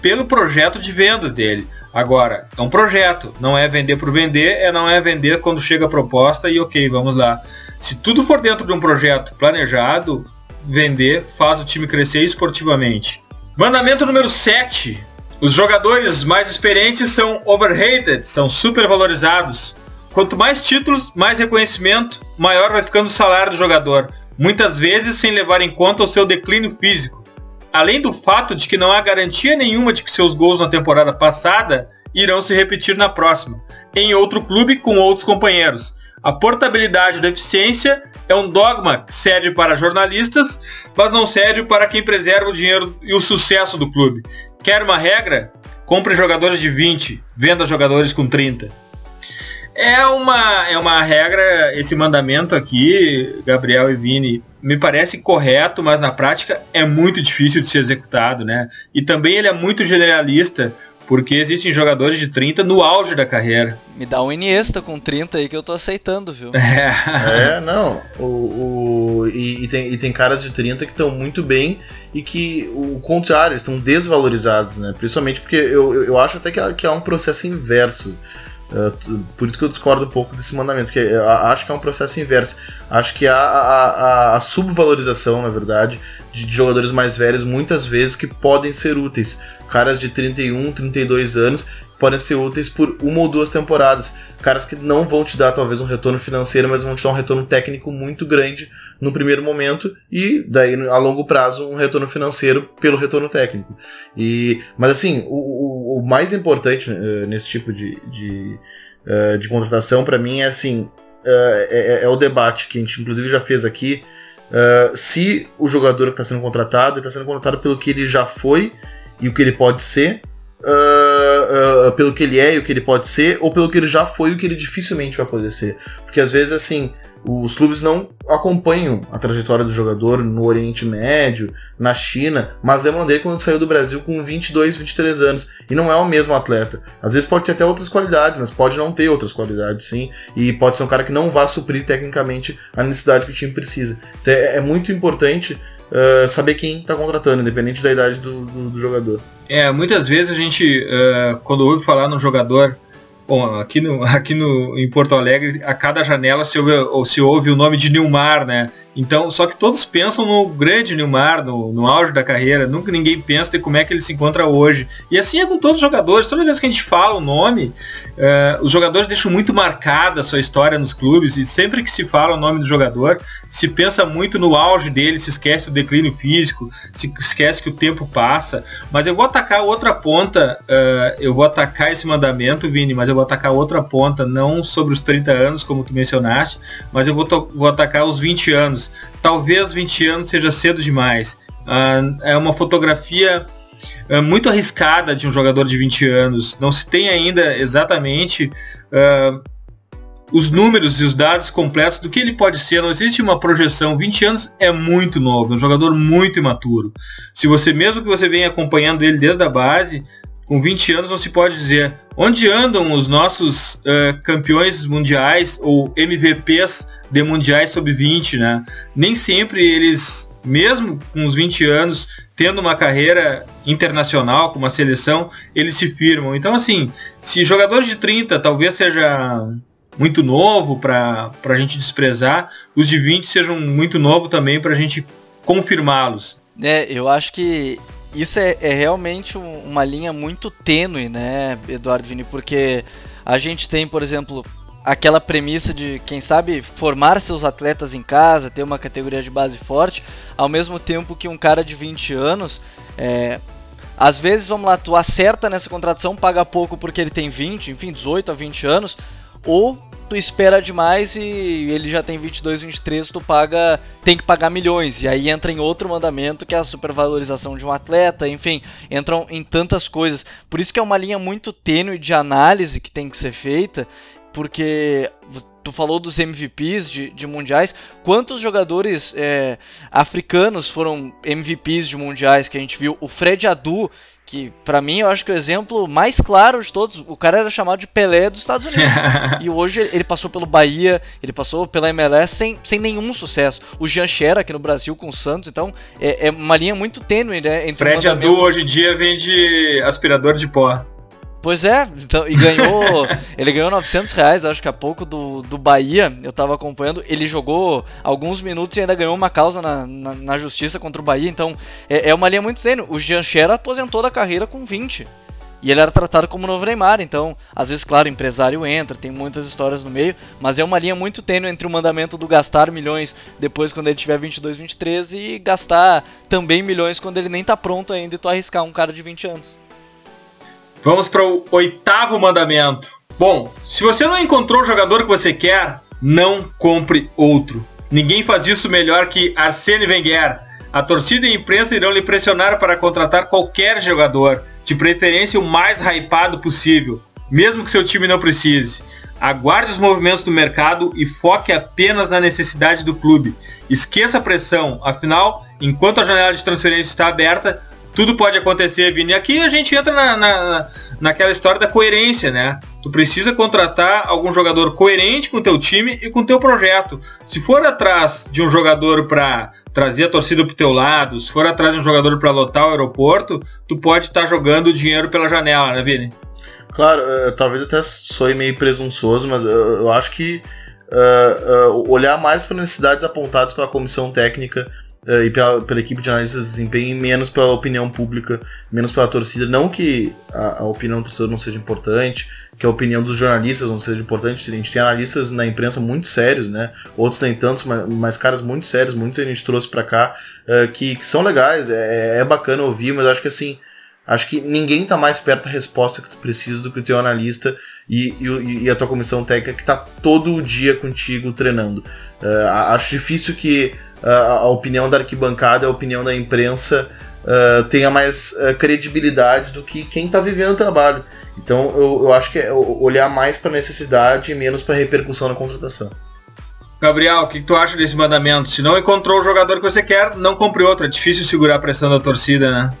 Speaker 1: pelo projeto de vendas dele. Agora, é um projeto, não é vender por vender, é não é vender quando chega a proposta e ok, vamos lá. Se tudo for dentro de um projeto planejado, vender faz o time crescer esportivamente. Mandamento número 7. Os jogadores mais experientes são overrated, são supervalorizados. Quanto mais títulos, mais reconhecimento, maior vai ficando o salário do jogador, muitas vezes sem levar em conta o seu declínio físico além do fato de que não há garantia nenhuma de que seus gols na temporada passada irão se repetir na próxima, em outro clube com outros companheiros. A portabilidade da eficiência é um dogma que serve para jornalistas, mas não serve para quem preserva o dinheiro e o sucesso do clube. Quer uma regra? Compre jogadores de 20, venda jogadores com 30. É uma, é uma regra, esse mandamento aqui, Gabriel e Vini, me parece correto, mas na prática é muito difícil de ser executado, né? E também ele é muito generalista, porque existem jogadores de 30 no auge da carreira.
Speaker 3: Me dá um Iniesta com 30 aí que eu tô aceitando, viu?
Speaker 2: É, é não. O, o, e, e, tem, e tem caras de 30 que estão muito bem e que o contrário, estão desvalorizados, né? Principalmente porque eu, eu acho até que há, que há um processo inverso. Uh, por isso que eu discordo um pouco desse mandamento, porque acho que é um processo inverso. Acho que há a, a, a subvalorização, na verdade, de, de, jogadores mais velhos, muitas vezes que podem ser úteis. Caras de 31, 32 anos podem ser úteis por uma ou duas temporadas. Caras que não vão te dar talvez um retorno financeiro, mas vão te dar um retorno técnico muito grande no primeiro momento e daí a longo prazo um retorno financeiro pelo retorno técnico. E, mas assim, o, o, o mais importante uh, nesse tipo de, de, uh, de contratação para mim é assim uh, é, é, o debate que a gente inclusive já fez aqui. se o jogador que está sendo contratado está sendo contratado pelo que ele já foi e o que ele pode ser, Uh, uh, pelo que ele é e o que ele pode ser, ou pelo que ele já foi e o que ele dificilmente vai poder ser. Porque às vezes, assim, os clubes não acompanham a trajetória do jogador no Oriente Médio, na China, mas lembram dele quando saiu do Brasil com 22, 23 anos. E não é o mesmo atleta. Às vezes pode ter até outras qualidades, mas pode não ter outras qualidades, sim. E pode ser um cara que não vá suprir tecnicamente a necessidade que o time precisa. Então é, é muito importante uh, saber quem está contratando, independente da idade do, do, do, jogador.
Speaker 1: É, muitas vezes a gente, uh, quando ouve falar num jogador Bom, aqui, no, aqui no, em Porto Alegre, a cada janela se ouve, se ouve o nome de Nilmar, né? Então, só que todos pensam no grande Nilmar, no, no auge da carreira. Nunca ninguém pensa de como é que ele se encontra hoje. E assim é com todos os jogadores. Toda vez que a gente fala o nome, uh, os jogadores deixam muito marcada a sua história nos clubes. E sempre que se fala o nome do jogador, se pensa muito no auge dele, se esquece do declínio físico, se esquece que o tempo passa. Mas eu vou atacar outra ponta, uh, eu vou atacar esse mandamento, Vini, mas eu vou atacar outra ponta, não sobre os 30 anos, como tu mencionaste, mas eu vou, vou atacar os 20 anos anos. Talvez 20 anos seja cedo demais. Uh, é uma fotografia uh, muito arriscada de um jogador de 20 anos. Não se tem ainda exatamente uh, os números e os dados completos do que ele pode ser. Não existe uma projeção. 20 anos é muito novo, é um jogador muito imaturo. Se você, mesmo que você venha acompanhando ele desde a base, com 20 anos não se pode dizer onde andam os nossos uh, campeões mundiais ou MVPs de mundiais sub-20, né? Nem sempre eles, mesmo com os 20 anos, tendo uma carreira internacional com uma seleção, eles se firmam. Então, assim, se jogadores de 30 talvez seja muito novo para a gente desprezar, os de 20 sejam muito novo também para a gente confirmá-los.
Speaker 3: É, eu acho que isso é, é realmente uma linha muito tênue, né, Eduardo Vini? Porque a gente tem, por exemplo, aquela premissa de, quem sabe, formar seus atletas em casa, ter uma categoria de base forte, ao mesmo tempo que um cara de 20 anos, é, às vezes, vamos lá, tu acerta nessa contratação, paga pouco porque ele tem 20, enfim, 18 a 20 anos, ou tu espera demais e ele já tem 22, 23, tu paga, tem que pagar milhões. E aí entra em outro mandamento que é a supervalorização de um atleta, enfim, entram em tantas coisas. Por isso que é uma linha muito tênue de análise que tem que ser feita, porque tu falou dos MVPs de, de mundiais, quantos jogadores é, africanos foram MVPs de mundiais que a gente viu? O Fred Adu que para mim eu acho que o exemplo mais claro de todos, o cara era chamado de Pelé dos Estados Unidos. e hoje ele passou pelo Bahia, ele passou pela MLS sem, sem nenhum sucesso. O Jean Xera aqui no Brasil com o Santos, então é, é uma linha muito tênue, né?
Speaker 1: Entre Fred Adu hoje em dia vende aspirador de pó.
Speaker 3: Pois é, então, e ganhou. ele ganhou 900 reais, acho que há pouco, do, do Bahia. Eu tava acompanhando. Ele jogou alguns minutos e ainda ganhou uma causa na, na, na justiça contra o Bahia. Então, é, é uma linha muito tênue. O Jean Xera aposentou da carreira com 20. E ele era tratado como novo Neymar, então, às vezes, claro, o empresário entra, tem muitas histórias no meio, mas é uma linha muito tênue entre o mandamento do gastar milhões depois quando ele tiver 22, 23 e gastar também milhões quando ele nem tá pronto ainda e tu arriscar um cara de 20 anos.
Speaker 1: Vamos para o oitavo mandamento. Bom, se você não encontrou o jogador que você quer, não compre outro. Ninguém faz isso melhor que Arsene Wenger. A torcida e a imprensa irão lhe pressionar para contratar qualquer jogador, de preferência o mais hypado possível, mesmo que seu time não precise. Aguarde os movimentos do mercado e foque apenas na necessidade do clube. Esqueça a pressão, afinal, enquanto a janela de transferência está aberta, tudo pode acontecer, Vini. E aqui a gente entra na, na, naquela história da coerência, né? Tu precisa contratar algum jogador coerente com o teu time e com o teu projeto. Se for atrás de um jogador para trazer a torcida pro teu lado, se for atrás de um jogador para lotar o aeroporto, tu pode estar tá jogando dinheiro pela janela, né, Vini?
Speaker 2: Claro, uh, talvez até soe meio presunçoso, mas eu, acho que uh, olhar mais para necessidades apontadas pela comissão técnica e pela, pela, equipe de análise de desempenho, menos pela opinião pública, menos pela torcida. Não que a, a, opinião do torcedor não seja importante, que a opinião dos jornalistas não seja importante. A gente tem analistas na imprensa muito sérios, né? Outros nem tantos, mas, mas caras muito sérios, muitos a gente trouxe para cá, uh, que, que, são legais, é, é bacana ouvir, mas acho que assim. Acho que ninguém está mais perto da resposta que tu precisa do que o teu analista e, e, e a tua comissão técnica que está todo dia contigo treinando. Uh, acho difícil que a opinião da arquibancada, a opinião da imprensa uh, tenha mais uh, credibilidade do que quem está vivendo o trabalho. Então eu, eu acho que é olhar mais para a necessidade e menos para a repercussão na contratação.
Speaker 1: Gabriel, o que, que tu acha desse mandamento? Se não encontrou o jogador que você quer, não compre outro. É difícil segurar a pressão da torcida, né?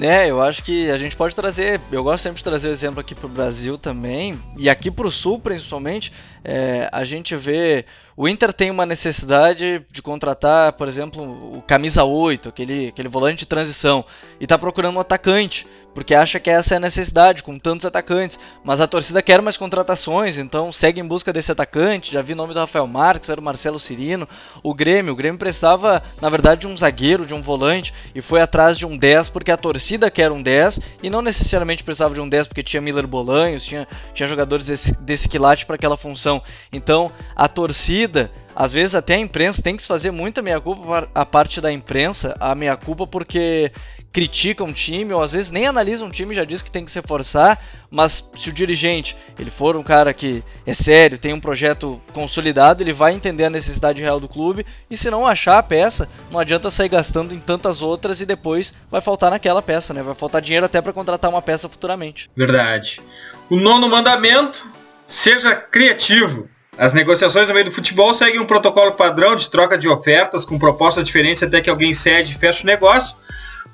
Speaker 3: É, eu acho que a gente pode trazer, eu gosto sempre de trazer o exemplo aqui pro Brasil também, e aqui pro Sul principalmente, é, a gente vê o Inter tem uma necessidade de contratar, por exemplo, o camisa 8, aquele, aquele volante de transição, e está procurando um atacante, porque acha que essa é a necessidade, com tantos atacantes. Mas a torcida quer mais contratações, então segue em busca desse atacante. Já vi o nome do Rafael Marques, era o Marcelo Cirino. O Grêmio, o Grêmio precisava, na verdade, de um zagueiro, de um volante, e foi atrás de um 10, porque a torcida quer um 10, e não necessariamente precisava de um 10 porque tinha Miller Bolanhos, tinha, tinha jogadores desse, desse quilate para aquela função. Então, a torcida, às vezes até a imprensa tem que se fazer muita meia-culpa a parte da imprensa, a meia-culpa porque critica um time, ou às vezes nem analisa um time já diz que tem que se reforçar, mas se o dirigente ele for um cara que é sério, tem um projeto consolidado, ele vai entender a necessidade real do clube, e se não achar a peça, não adianta sair gastando em tantas outras e depois vai faltar naquela peça, né? Vai faltar dinheiro até para contratar uma peça futuramente.
Speaker 1: Verdade. O nono mandamento, seja criativo. As negociações no meio do futebol seguem um protocolo padrão de troca de ofertas com propostas diferentes até que alguém cede e fecha o negócio.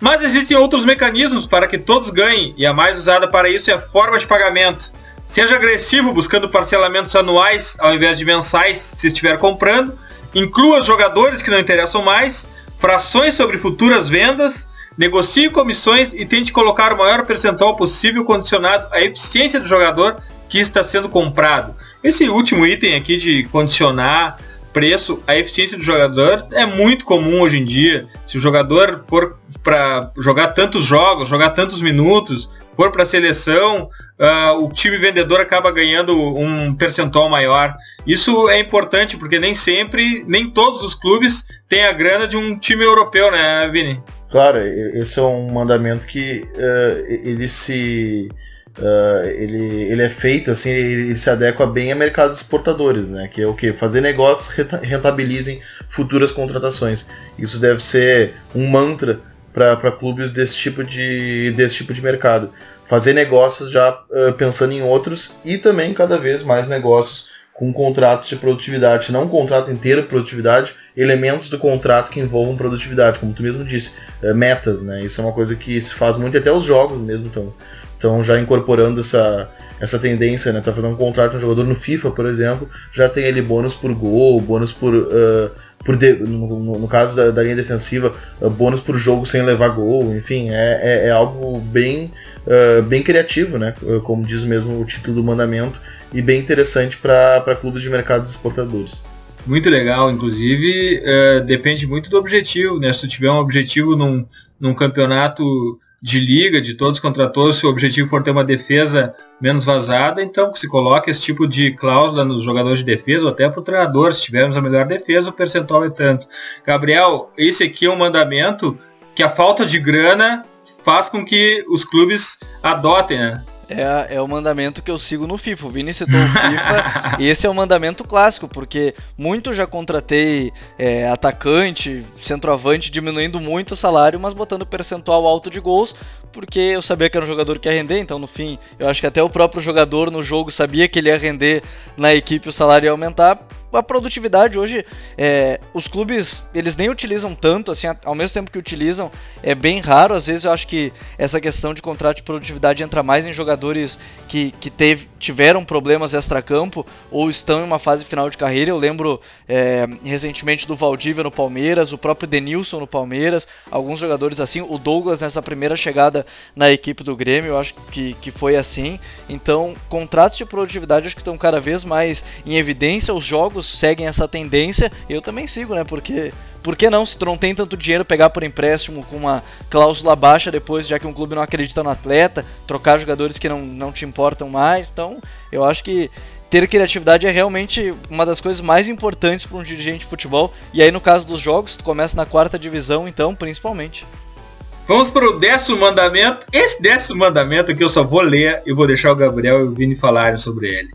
Speaker 1: Mas existem outros mecanismos para que todos ganhem e a mais usada para isso é a forma de pagamento. Seja agressivo buscando parcelamentos anuais ao invés de mensais se estiver comprando. Inclua jogadores que não interessam mais. Frações sobre futuras vendas. Negocie comissões e tente colocar o maior percentual possível condicionado à eficiência do jogador que está sendo comprado. Esse último item aqui de condicionar preço à eficiência do jogador é muito comum hoje em dia. Se o jogador for para jogar tantos jogos, jogar tantos minutos, for para a seleção, uh, o time vendedor acaba ganhando um percentual maior. Isso é importante porque nem sempre, nem todos os clubes têm a grana de um time europeu, né, Vini?
Speaker 2: Claro, esse é um mandamento que uh, ele se Uh, ele, ele é feito assim, ele, se adequa bem a mercados exportadores, né? Que é o que? Fazer negócios rentabilizem futuras contratações. Isso deve ser um mantra para clubes desse tipo, de, desse tipo de mercado. Fazer negócios já uh, pensando em outros e também cada vez mais negócios com contratos de produtividade, não um contrato inteiro de produtividade, elementos do contrato que envolvam produtividade, como tu mesmo disse, uh, metas, né? Isso é uma coisa que se faz muito, até os jogos mesmo estão então já incorporando essa, essa tendência, né? Tá fazendo um contrato com um jogador no FIFA, por exemplo, já tem ele bônus por gol, bônus por. Uh, por de, no, no, caso da, da linha defensiva, uh, bônus por jogo sem levar gol, enfim, é, é, é algo bem, uh, bem criativo, né? Como diz mesmo o título do mandamento, e bem interessante para clubes de mercados exportadores.
Speaker 1: Muito legal, inclusive, uh, depende muito do objetivo, né? Se tu tiver um objetivo num, num campeonato de liga, de todos contra todos, se o objetivo for ter uma defesa menos vazada, então se coloca esse tipo de cláusula nos jogadores de defesa ou até para o treinador, se tivermos a melhor defesa, o percentual é tanto. Gabriel, esse aqui é um mandamento que a falta de grana faz com que os clubes adotem, né?
Speaker 3: É, é o mandamento que eu sigo no FIFA. O Vini citou o FIFA e esse é o mandamento clássico, porque muito já contratei é, atacante, centroavante, diminuindo muito o salário, mas botando percentual alto de gols, porque eu sabia que era um jogador que ia render, então no fim, eu acho que até o próprio jogador no jogo sabia que ele ia render na equipe, o salário ia aumentar, a produtividade hoje, é, os clubes, eles nem utilizam tanto, assim, ao mesmo tempo que utilizam, é bem raro. Às vezes eu acho que essa questão de contrato de produtividade entra mais em jogadores que, que teve, tiveram problemas extra-campo ou estão em uma fase final de carreira. Eu lembro é, recentemente do Valdívia no Palmeiras, o próprio Denilson no Palmeiras, alguns jogadores assim, o Douglas nessa primeira chegada na equipe do Grêmio, eu acho que, que foi assim. Então, contratos de produtividade acho que estão cada vez mais em evidência. Os jogos seguem essa tendência, eu também sigo, né? Porque por que não, se tu não tem tanto dinheiro, pegar por empréstimo com uma cláusula baixa depois, já que um clube não acredita no atleta, trocar jogadores que não, não te importam mais. Então, eu acho que ter criatividade é realmente uma das coisas mais importantes para um dirigente de futebol. E aí, no caso dos jogos, tu começa na quarta divisão, então, principalmente.
Speaker 1: Vamos para o décimo mandamento. Esse décimo mandamento aqui eu só vou ler e vou deixar o Gabriel e o Vini falarem sobre ele.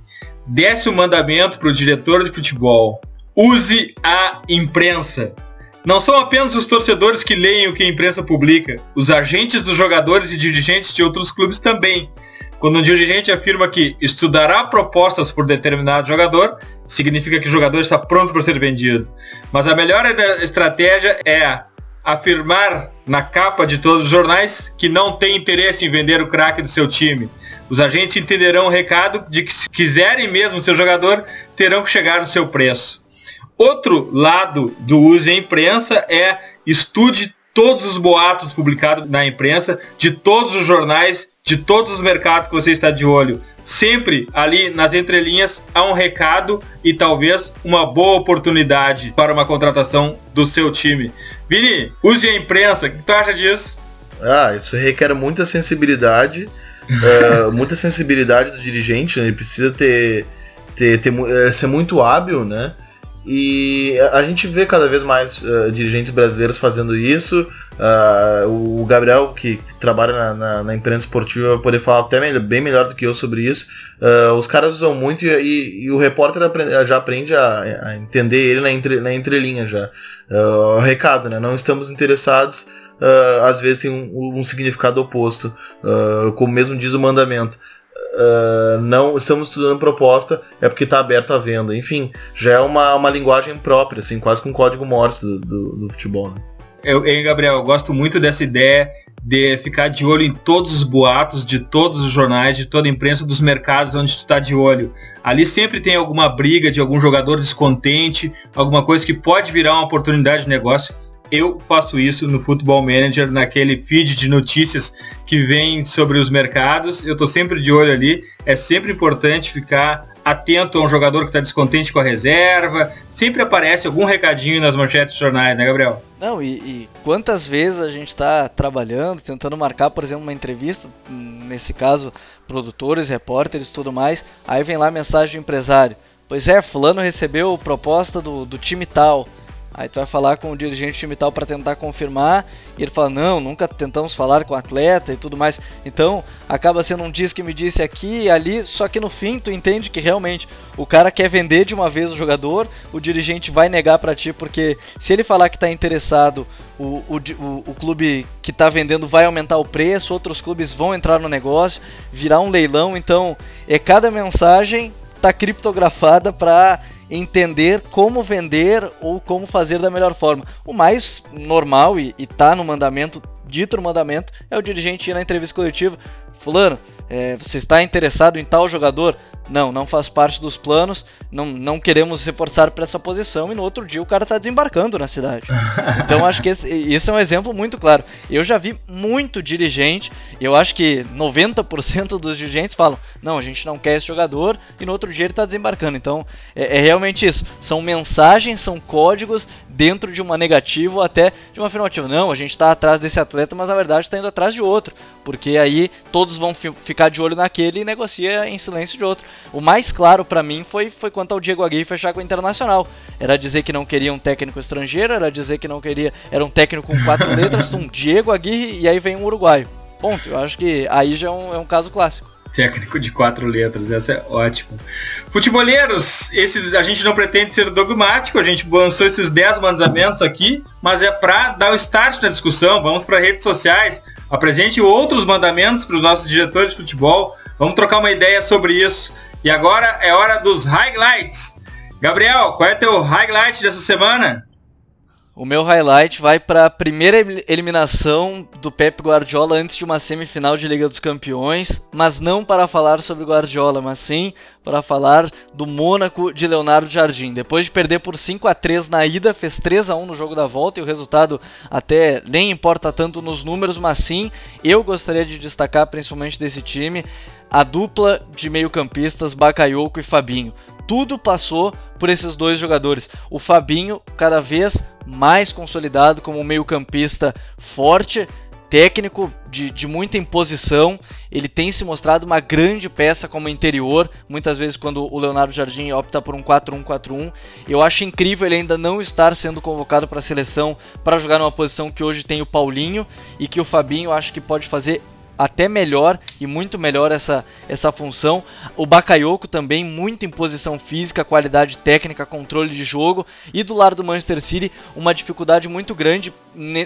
Speaker 1: Desce o mandamento para o diretor de futebol. Use a imprensa. Não são apenas os torcedores que leem o que a imprensa publica. Os agentes dos jogadores e dirigentes de outros clubes também. Quando um dirigente afirma que estudará propostas por determinado jogador, significa que o jogador está pronto para ser vendido. Mas a melhor estratégia é afirmar na capa de todos os jornais que não tem interesse em vender o craque do seu time os agentes entenderão o recado de que se quiserem mesmo seu jogador, terão que chegar no seu preço. Outro lado do uso em imprensa é estude todos os boatos publicados na imprensa, de todos os jornais, de todos os mercados que você está de olho. Sempre ali nas entrelinhas há um recado e talvez uma boa oportunidade para uma contratação do seu time. Vini, use a imprensa. O que tu acha disso?
Speaker 2: Ah, isso requer muita sensibilidade uh, muita sensibilidade do dirigente, né? ele precisa ter, ter, ter uh, ser muito hábil, né? E a gente vê cada vez mais uh, dirigentes brasileiros fazendo isso. Uh, o Gabriel, que trabalha na, na, na, imprensa esportiva, vai poder falar até melhor, bem melhor do que eu sobre isso. Uh, os caras usam muito e, e, e o repórter aprende, já aprende a, a, entender ele na, entre, na entrelinha já. recado, né? Não estamos interessados uh, às vezes tem um, um significado oposto, uh, como mesmo diz o mandamento. uh, não estamos estudando proposta, é porque está aberto à venda. Enfim, já é uma, uma linguagem própria, assim, quase com um código Morse do, do, do futebol. Né?
Speaker 1: Eu, eu, Gabriel, eu gosto muito dessa ideia de ficar de olho em todos os boatos de todos os jornais, de toda a imprensa, dos mercados onde tu está de olho. Ali sempre tem alguma briga de algum jogador descontente, alguma coisa que pode virar uma oportunidade de negócio. Eu faço isso no Football Manager, naquele feed de notícias que vem sobre os mercados. Eu estou sempre de olho ali. É sempre importante ficar atento a um jogador que está descontente com a reserva. Sempre aparece algum recadinho nas manchetes de jornais, né, Gabriel?
Speaker 3: Não, e, e quantas vezes a gente está trabalhando, tentando marcar, por exemplo, uma entrevista, nesse caso, produtores, repórteres tudo mais, aí vem lá a mensagem do empresário. Pois é, fulano recebeu proposta do, do time tal. Aí tu vai falar com o dirigente time tal para tentar confirmar e ele fala: "Não, nunca tentamos falar com o atleta e tudo mais". Então, acaba sendo um diz que me disse aqui e ali, só que no fim tu entende que realmente o cara quer vender de uma vez o jogador, o dirigente vai negar para ti porque se ele falar que está interessado, o, o, o, o, clube que está vendendo vai aumentar o preço, outros clubes vão entrar no negócio, virar um leilão, então é cada mensagem tá criptografada para entender como vender ou como fazer da melhor forma. O mais normal e, está no mandamento, dito no mandamento, é o dirigente ir na entrevista coletiva, fulano, é, você está interessado em tal jogador? Não, não faz parte dos planos, não, não queremos reforçar para essa posição e no outro dia o cara está desembarcando na cidade. Então acho que esse, isso é um exemplo muito claro. Eu já vi muito dirigente, eu acho que 90% dos dirigentes falam: não, a gente não quer esse jogador e no outro dia ele está desembarcando. Então é, é, realmente isso. São mensagens, são códigos dentro de uma negativa ou até de uma afirmativa. Não, a gente está atrás desse atleta, mas na verdade está indo atrás de outro, porque aí todos vão ficar de olho naquele e negocia em silêncio de outro. O mais claro para mim foi, foi quanto ao Diego Aguirre fechar com o Internacional. Era dizer que não queria um técnico estrangeiro, era dizer que não queria. Era um técnico com quatro letras, um Diego Aguirre e aí vem um uruguaio. Ponto. Eu acho que aí já é um, é um caso clássico
Speaker 1: técnico de quatro letras, essa é ótima. Futeboleiros, esses, a gente não pretende ser dogmático, a gente lançou esses 10 mandamentos aqui, mas é para dar o start na discussão, vamos para redes sociais, apresente outros mandamentos para os nossos diretores de futebol, vamos trocar uma ideia sobre isso. E agora é hora dos highlights. Gabriel, qual é teu highlight dessa semana?
Speaker 3: O meu highlight vai para a primeira eliminação do Pep Guardiola antes de uma semifinal de Liga dos Campeões, mas não para falar sobre Guardiola, mas sim para falar do Mônaco de Leonardo Jardim. Depois de perder por 5 a 3 na ida, fez 3 a 1 no jogo da volta e o resultado até nem importa tanto nos números, mas sim, eu gostaria de destacar principalmente desse time a dupla de meio-campistas Bakayoko e Fabinho. Tudo passou por esses dois jogadores. O Fabinho, cada vez mais consolidado como meio-campista forte, técnico de, de, muita imposição. Ele tem se mostrado uma grande peça como interior, muitas vezes quando o Leonardo Jardim opta por um 4-1-4-1. Eu acho incrível ele ainda não estar sendo convocado para a seleção para jogar numa posição que hoje tem o Paulinho e que o Fabinho acho que pode fazer até melhor e muito melhor essa, essa função. O Bakayoko também, muito em posição física, qualidade técnica, controle de jogo. E do lado do Manchester City, uma dificuldade muito grande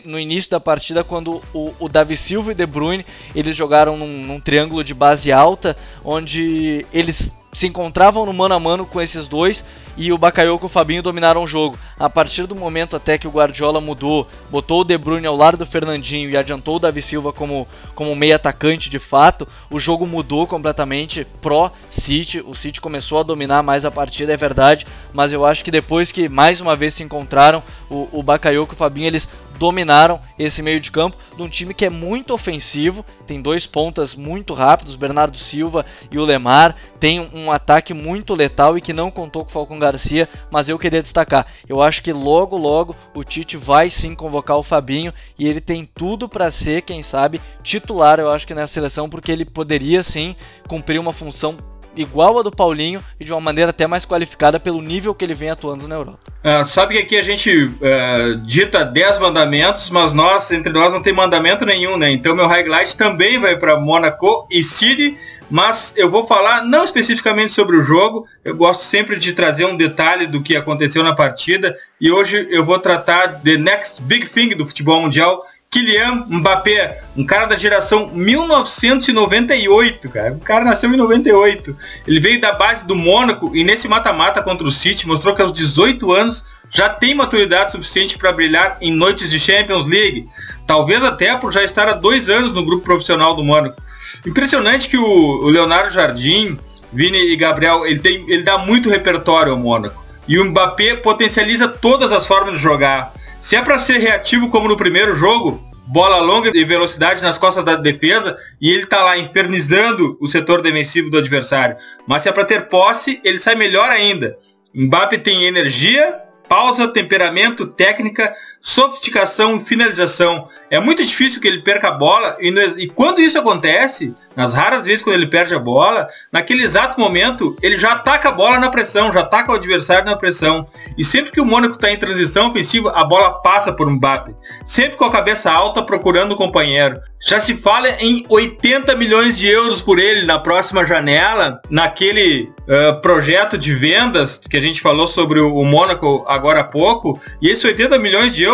Speaker 3: no início da partida, quando o, o Davi Silva e De Bruyne eles jogaram num, num triângulo de base alta, onde eles se encontravam no mano a mano com esses dois e o Bakayoko e o Fabinho dominaram o jogo. A partir do momento até que o Guardiola mudou, botou o De Bruyne ao lado do Fernandinho e adiantou o Davi Silva como, como meio atacante de fato, o jogo mudou completamente pró City. O City começou a dominar mais a partida, é verdade, mas eu acho que depois que mais uma vez se encontraram, o, o Bakayoko e o Fabinho eles dominaram esse meio de campo de um time que é muito ofensivo, tem dois pontas muito rápidos, Bernardo Silva e o Lemar, tem um ataque muito letal e que não contou com o Falcão Garcia, mas eu queria destacar, eu acho que logo logo o Tite vai sim convocar o Fabinho e ele tem tudo para ser, quem sabe, titular, eu acho que nessa seleção, porque ele poderia sim cumprir uma função igual a do Paulinho e de uma maneira até mais qualificada pelo nível que ele vem atuando na Europa.
Speaker 1: Uh, sabe que aqui a gente uh, dita 10 mandamentos, mas nós, entre nós, não tem mandamento nenhum, né? Então meu highlight também vai para Monaco e City, mas eu vou falar não especificamente sobre o jogo, eu gosto sempre de trazer um detalhe do que aconteceu na partida, e hoje eu vou tratar the next big thing do futebol mundial, Kylian Mbappé, um cara da geração 1998, cara. O cara nasceu em 98. Ele veio da base do Mônaco e nesse mata-mata contra o City mostrou que aos 18 anos já tem maturidade suficiente para brilhar em noites de Champions League. Talvez até por já estar há dois anos no grupo profissional do Mônaco. Impressionante que o, Leonardo Jardim, Vini e Gabriel, ele, tem, ele dá muito repertório ao Mônaco. E o Mbappé potencializa todas as formas de jogar. Se é para ser reativo como no primeiro jogo, bola longa e velocidade nas costas da defesa e ele tá lá infernizando o setor defensivo do adversário. Mas se é para ter posse, ele sai melhor ainda. Mbappé tem energia, pausa, temperamento, técnica, sofisticação e finalização. É muito difícil que ele perca a bola e, e, quando isso acontece, nas raras vezes quando ele perde a bola, naquele exato momento ele já ataca a bola na pressão, já ataca o adversário na pressão. E sempre que o Mônaco está em transição ofensiva, a bola passa por Mbappé. Sempre com a cabeça alta procurando o companheiro. Já se fala em 80 milhões de euros por ele na próxima janela, naquele uh, projeto de vendas que a gente falou sobre o, o Mônaco agora há pouco. E esses 80 milhões de euros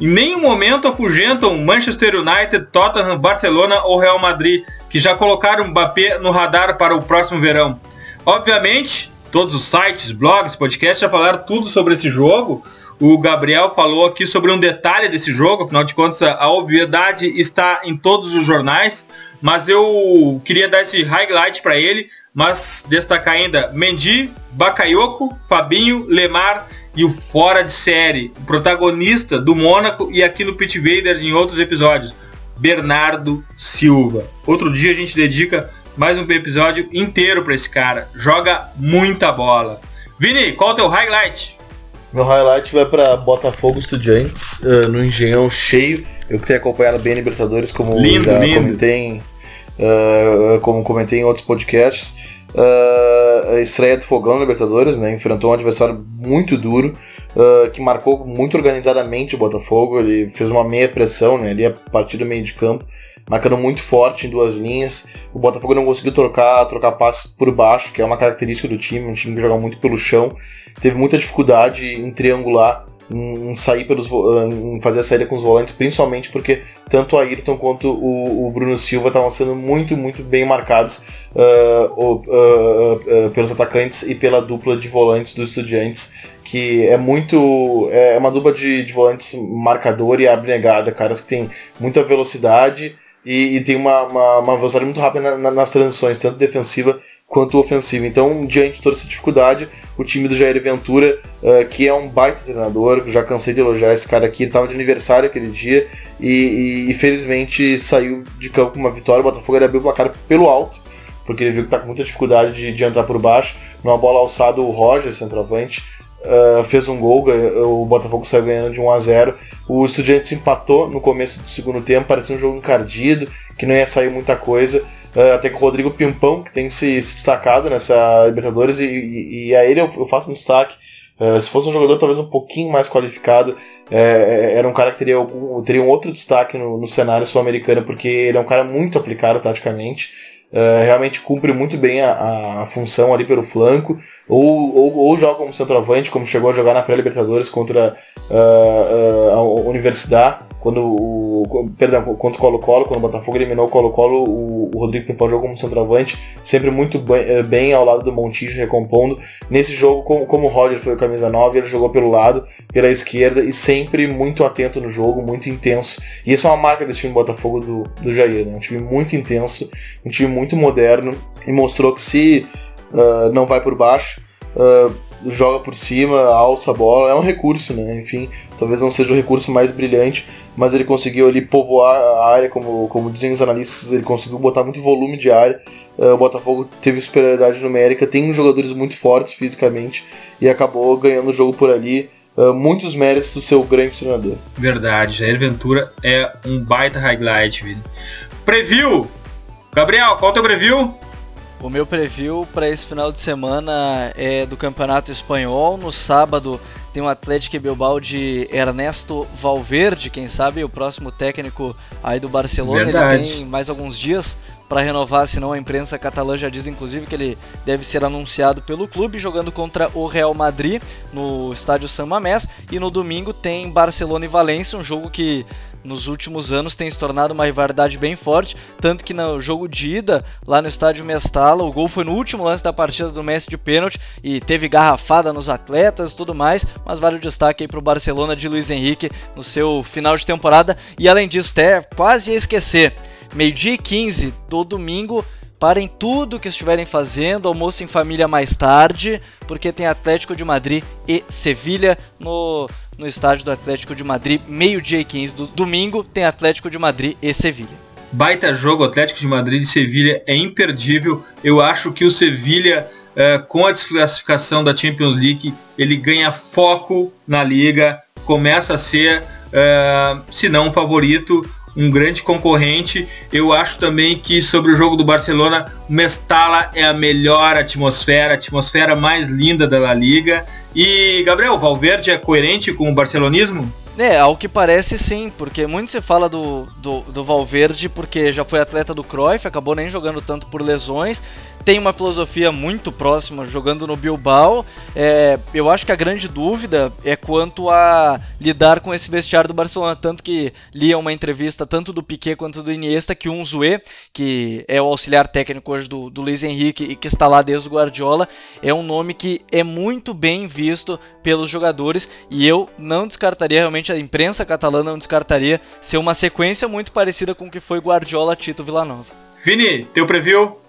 Speaker 1: em nenhum momento afugentam Manchester United, Tottenham, Barcelona ou Real Madrid, que já colocaram Mbappé no radar para o próximo verão. Obviamente, todos os sites, blogs, podcasts já falaram tudo sobre esse jogo. O Gabriel falou aqui sobre um detalhe desse jogo, afinal de contas a obviedade está em todos os jornais, mas eu queria dar esse highlight para ele, mas destacar ainda Mendy, Bakayoko, Fabinho, Lemar e o fora de série, o protagonista do Mônaco e aqui no Pit Vaders em outros episódios, Bernardo Silva. Outro dia a gente dedica mais um episódio inteiro para esse cara. Joga muita bola. Vini, qual é o teu highlight?
Speaker 2: Meu highlight vai para Botafogo Estudiantes, uh, no Engenhão cheio. Eu que tenho acompanhado bem a Libertadores, como lindo, já lindo. comentei, uh, como comentei em outros podcasts. Uh, a estreia do Fogão na Libertadores, né? Enfrentou um adversário muito duro, uh, que marcou muito organizadamente o Botafogo. Ele fez uma meia pressão, né? Ali a partir do meio de campo, marcando muito forte em duas linhas. O Botafogo não conseguiu trocar, trocar passes por baixo, que é uma característica do time, um time que joga muito pelo chão. Teve muita dificuldade em triangular em sair pelos em fazer a saída com os volantes, principalmente porque tanto o Ayrton quanto o, o Bruno Silva estavam sendo muito, muito bem marcados uh, uh, uh, pelos atacantes e pela dupla de volantes dos estudiantes, que é muito. é uma dupla de, de volantes marcador e abnegada, caras que tem muita velocidade e, e tem uma, uma, uma, velocidade muito rápida na, na, nas transições, tanto defensiva quanto ofensiva. Então, diante de toda essa dificuldade, o time do Jair Ventura, uh, que é um baita treinador, já cansei de elogiar esse cara aqui, ele estava de aniversário aquele dia e, e, felizmente saiu de campo com uma vitória. O Botafogo abriu o placar pelo alto, porque ele viu que está com muita dificuldade de, de, entrar por baixo. Numa bola alçada, o Roger, centroavante, uh, fez um gol, o Botafogo saiu ganhando de 1 a 0 O Estudiantes empatou no começo do segundo tempo, parecia um jogo encardido, que não ia sair muita coisa. Uh, até que o Rodrigo Pimpão, que tem se, destacado nessa Libertadores, e, e, e a ele eu, eu faço um destaque. Uh, se fosse um jogador talvez um pouquinho mais qualificado, é, era um cara que teria, algum, teria um outro destaque no, no cenário sul-americano, porque ele é um cara muito aplicado taticamente. Uh, realmente cumpre muito bem a, a, função ali pelo flanco, ou, ou, ou, joga como centroavante, como chegou a jogar na pré-Libertadores contra uh, a Universidade, quando o. Perdão, contra o Colo-Colo, quando o Botafogo eliminou o Colo-Colo, o, o, Rodrigo Pimpão jogou como centroavante, sempre muito bem, eh, bem, ao lado do Montijo, recompondo. Nesse jogo, como, como o Roger foi o camisa 9, ele jogou pelo lado, pela esquerda, e sempre muito atento no jogo, muito intenso. E isso é uma marca desse time do Botafogo do, do Jair, né? Um time muito intenso, um time muito moderno, e mostrou que se uh, não vai por baixo, uh, joga por cima, alça a bola, é um recurso, né? Enfim, talvez não seja o recurso mais brilhante, mas ele conseguiu ali povoar a área, como, como dizem os analistas, ele conseguiu botar muito volume de área. Uh, o Botafogo teve superioridade numérica, tem jogadores muito fortes fisicamente e acabou ganhando o jogo por ali. Uh, muitos méritos do seu grande treinador.
Speaker 1: Verdade, Jair Ventura é um baita highlight, Vini. Preview! Gabriel, qual é o teu preview?
Speaker 3: O meu preview para esse final de semana é do Campeonato Espanhol. No sábado tem o Atlético Bilbao de Ernesto Valverde, quem sabe o próximo técnico aí do Barcelona. Verdade. Ele tem mais alguns dias para renovar, senão a imprensa catalã já diz inclusive que ele deve ser anunciado pelo clube, jogando contra o Real Madrid no estádio San Mamés. E no domingo tem Barcelona e Valência, um jogo que nos últimos anos tem se tornado uma rivalidade bem forte, tanto que no jogo de ida, lá no estádio Mestala, o gol foi no último lance da partida do Messi de pênalti e teve garrafada nos atletas e tudo mais, mas vale o destaque aí para o Barcelona de Luiz Henrique no seu final de temporada. E além disso, até quase ia esquecer, meio-dia e 15 do domingo, Parem tudo que estiverem fazendo, almoço em família mais tarde, porque tem Atlético de Madrid e Sevilha no, no estádio do Atlético de Madrid, meio-dia e 15 do domingo, tem Atlético de Madrid e Sevilha.
Speaker 1: Baita jogo, Atlético de Madrid e Sevilha é imperdível. Eu acho que o Sevilha, eh, com a desclassificação da Champions League, ele ganha foco na liga, começa a ser, eh, se não um favorito, um grande concorrente. Eu acho também que sobre o jogo do Barcelona, Mestala é a melhor atmosfera, a atmosfera mais linda da La Liga. E Gabriel, Valverde é coerente com o barcelonismo?
Speaker 3: É, ao que parece sim, porque muito se fala do, do, do Valverde porque já foi atleta do Cruyff, acabou nem jogando tanto por lesões, tem uma filosofia muito próxima jogando no Bilbao. É, eu acho que a grande dúvida é quanto a lidar com esse vestiário do Barcelona. Tanto que lia uma entrevista tanto do Piquet quanto do Iniesta que um Zue, que é o auxiliar técnico hoje do, do Luiz Henrique e que está lá desde o Guardiola, é um nome que é muito bem visto pelos jogadores e eu não descartaria, realmente a imprensa catalã não descartaria ser uma sequência muito parecida com o que foi Guardiola Tito Villanova.
Speaker 1: Vini, teu preview?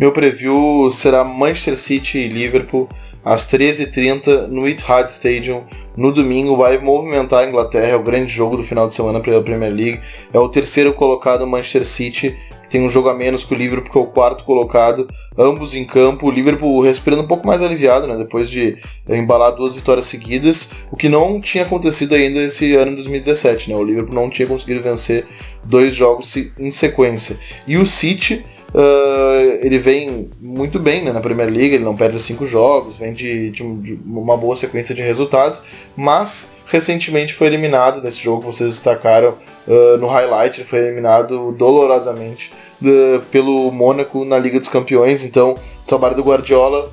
Speaker 2: Meu preview será Manchester City e Liverpool às 13h30 no Etihad Stadium. No domingo vai movimentar a Inglaterra, é o grande jogo do final de semana pela Premier League. É o terceiro colocado Manchester City, que tem um jogo a menos que o Liverpool, que é o quarto colocado. Ambos em campo, o Liverpool respirando um pouco mais aliviado, né, depois de embalar duas vitórias seguidas, o que não tinha acontecido ainda esse ano em 2017. Né, o Liverpool não tinha conseguido vencer dois jogos em sequência. E o City Uh, ele vem muito bem né, na Premier League, ele não perde cinco jogos, vem de, de, de, uma boa sequência de resultados, mas recentemente foi eliminado nesse jogo que vocês destacaram uh, no highlight, ele foi eliminado dolorosamente uh, pelo Mônaco na Liga dos Campeões, então o trabalho do Guardiola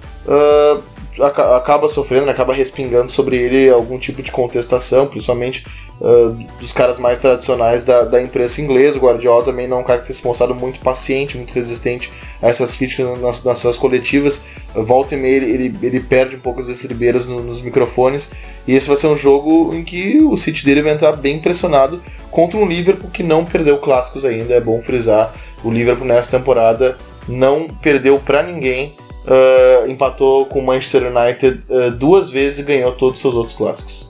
Speaker 2: acaba sofrendo, né, acaba respingando sobre ele algum tipo de contestação, principalmente uh, dos caras mais tradicionais da, da imprensa inglesa. O Guardiola também não é um cara que tem se mostrado muito paciente, muito resistente a essas críticas nas, nas suas coletivas. Volta e meia ele, ele, ele, perde um pouco as estribeiras no, nos microfones. E esse vai ser um jogo em que o City dele vai entrar bem pressionado contra um Liverpool que não perdeu clássicos ainda. É bom frisar, o Liverpool nessa temporada não perdeu para ninguém. Uh, empatou com o Manchester United uh, duas vezes e ganhou todos os seus outros clássicos.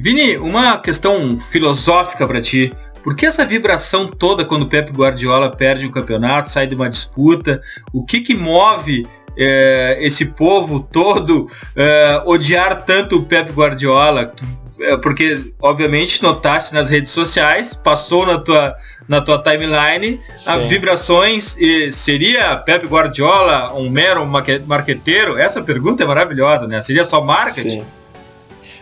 Speaker 1: Vini, uma questão filosófica para ti. Por que essa vibração toda quando o Pep Guardiola perde um campeonato, sai de uma disputa? O que que move é, esse povo todo é, odiar tanto o Pep Guardiola? É, porque, obviamente, notaste nas redes sociais, passou na tua, na tua timeline, as vibrações, e seria Pep Guardiola um mero marqueteiro? Essa pergunta é maravilhosa, né? Seria só marketing? Sim.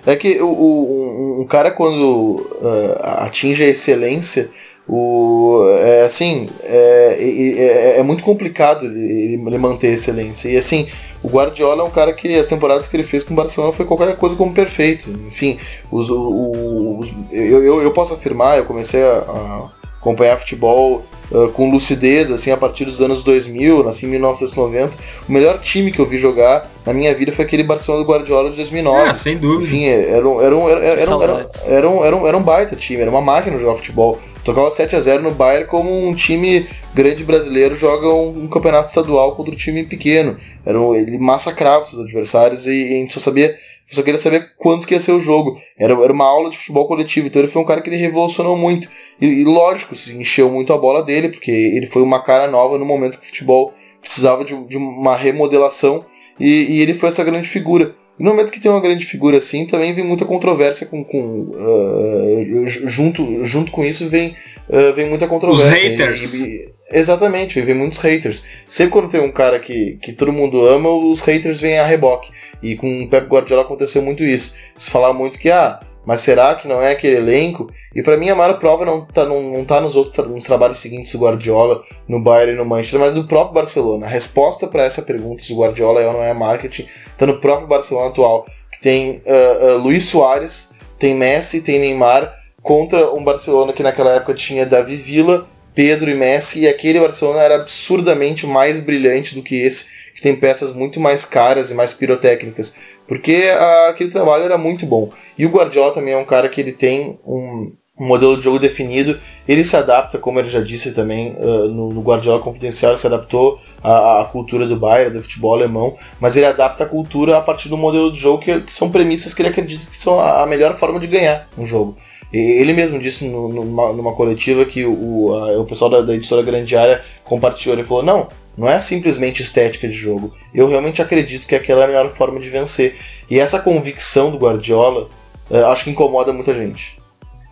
Speaker 2: É que o, o, um cara quando uh, atinge a excelência, o, é assim, é, é, é muito complicado ele, ele, manter a excelência. E assim, o Guardiola é um cara que as temporadas que ele fez com o Barcelona foi qualquer coisa como perfeito. Enfim, os, os, eu, eu, eu posso afirmar, eu comecei a, a acompanhar futebol uh, com lucidez, assim, a partir dos anos 2000, nasci em 1990. O melhor time que eu vi jogar na minha vida foi aquele Barcelona do Guardiola de 2009.
Speaker 1: Ah, sem dúvida.
Speaker 2: Enfim, era um, era um, era, era, era, era, era, um, era, um, era um baita time, era uma máquina de jogar futebol. Tocava 7 a 0 no Bayern como um time grande brasileiro joga um, um campeonato estadual contra um time pequeno. Era um, ele massacrava os adversários e, e a gente só sabia só queria saber quanto que ia ser o jogo. Era, era uma aula de futebol coletivo. Então ele foi um cara que ele revolucionou muito. E, e, lógico, se encheu muito a bola dele, porque ele foi uma cara nova no momento que o futebol precisava de, de uma remodelação. E, e, ele foi essa grande figura. E no momento que tem uma grande figura assim, também vem muita controvérsia com. com uh, junto, junto com isso vem, uh, vem muita controvérsia.
Speaker 1: Os haters.
Speaker 2: E, exatamente, vem muitos haters. Sempre quando tem um cara que, que todo mundo ama, os haters vêm a reboque. E com o Pep Guardiola aconteceu muito isso. Se falar muito que, ah, mas será que não é aquele elenco? E para mim a maior prova não tá, não, não tá nos outros nos trabalhos seguintes do Guardiola, no Bayern e no Manchester, mas no próprio Barcelona. A resposta para essa pergunta se o Guardiola é ou não é marketing, tá no próprio Barcelona atual, que tem uh, uh, Luiz Soares, tem Messi, tem Neymar, contra um Barcelona que naquela época tinha Davi Villa, Pedro e Messi, e aquele Barcelona era absurdamente mais brilhante do que esse, que tem peças muito mais caras e mais pirotécnicas. Porque a, aquele trabalho era muito bom. E o Guardiola também é um cara que ele tem um, um modelo de jogo definido, ele se adapta, como ele já disse também uh, no, no, Guardiola Confidencial, ele se adaptou à, à, cultura do Bayern, do futebol alemão, mas ele adapta a cultura a partir do modelo de jogo que, que são premissas que ele acredita que são a, a melhor forma de ganhar um jogo. E ele mesmo disse no, numa, numa, coletiva que o, a, o pessoal da, da editora Grande Área compartilhou, ele falou, não, não é simplesmente estética de jogo. Eu realmente acredito que aquela é a melhor forma de vencer. E essa convicção do Guardiola, uh, acho que incomoda muita gente.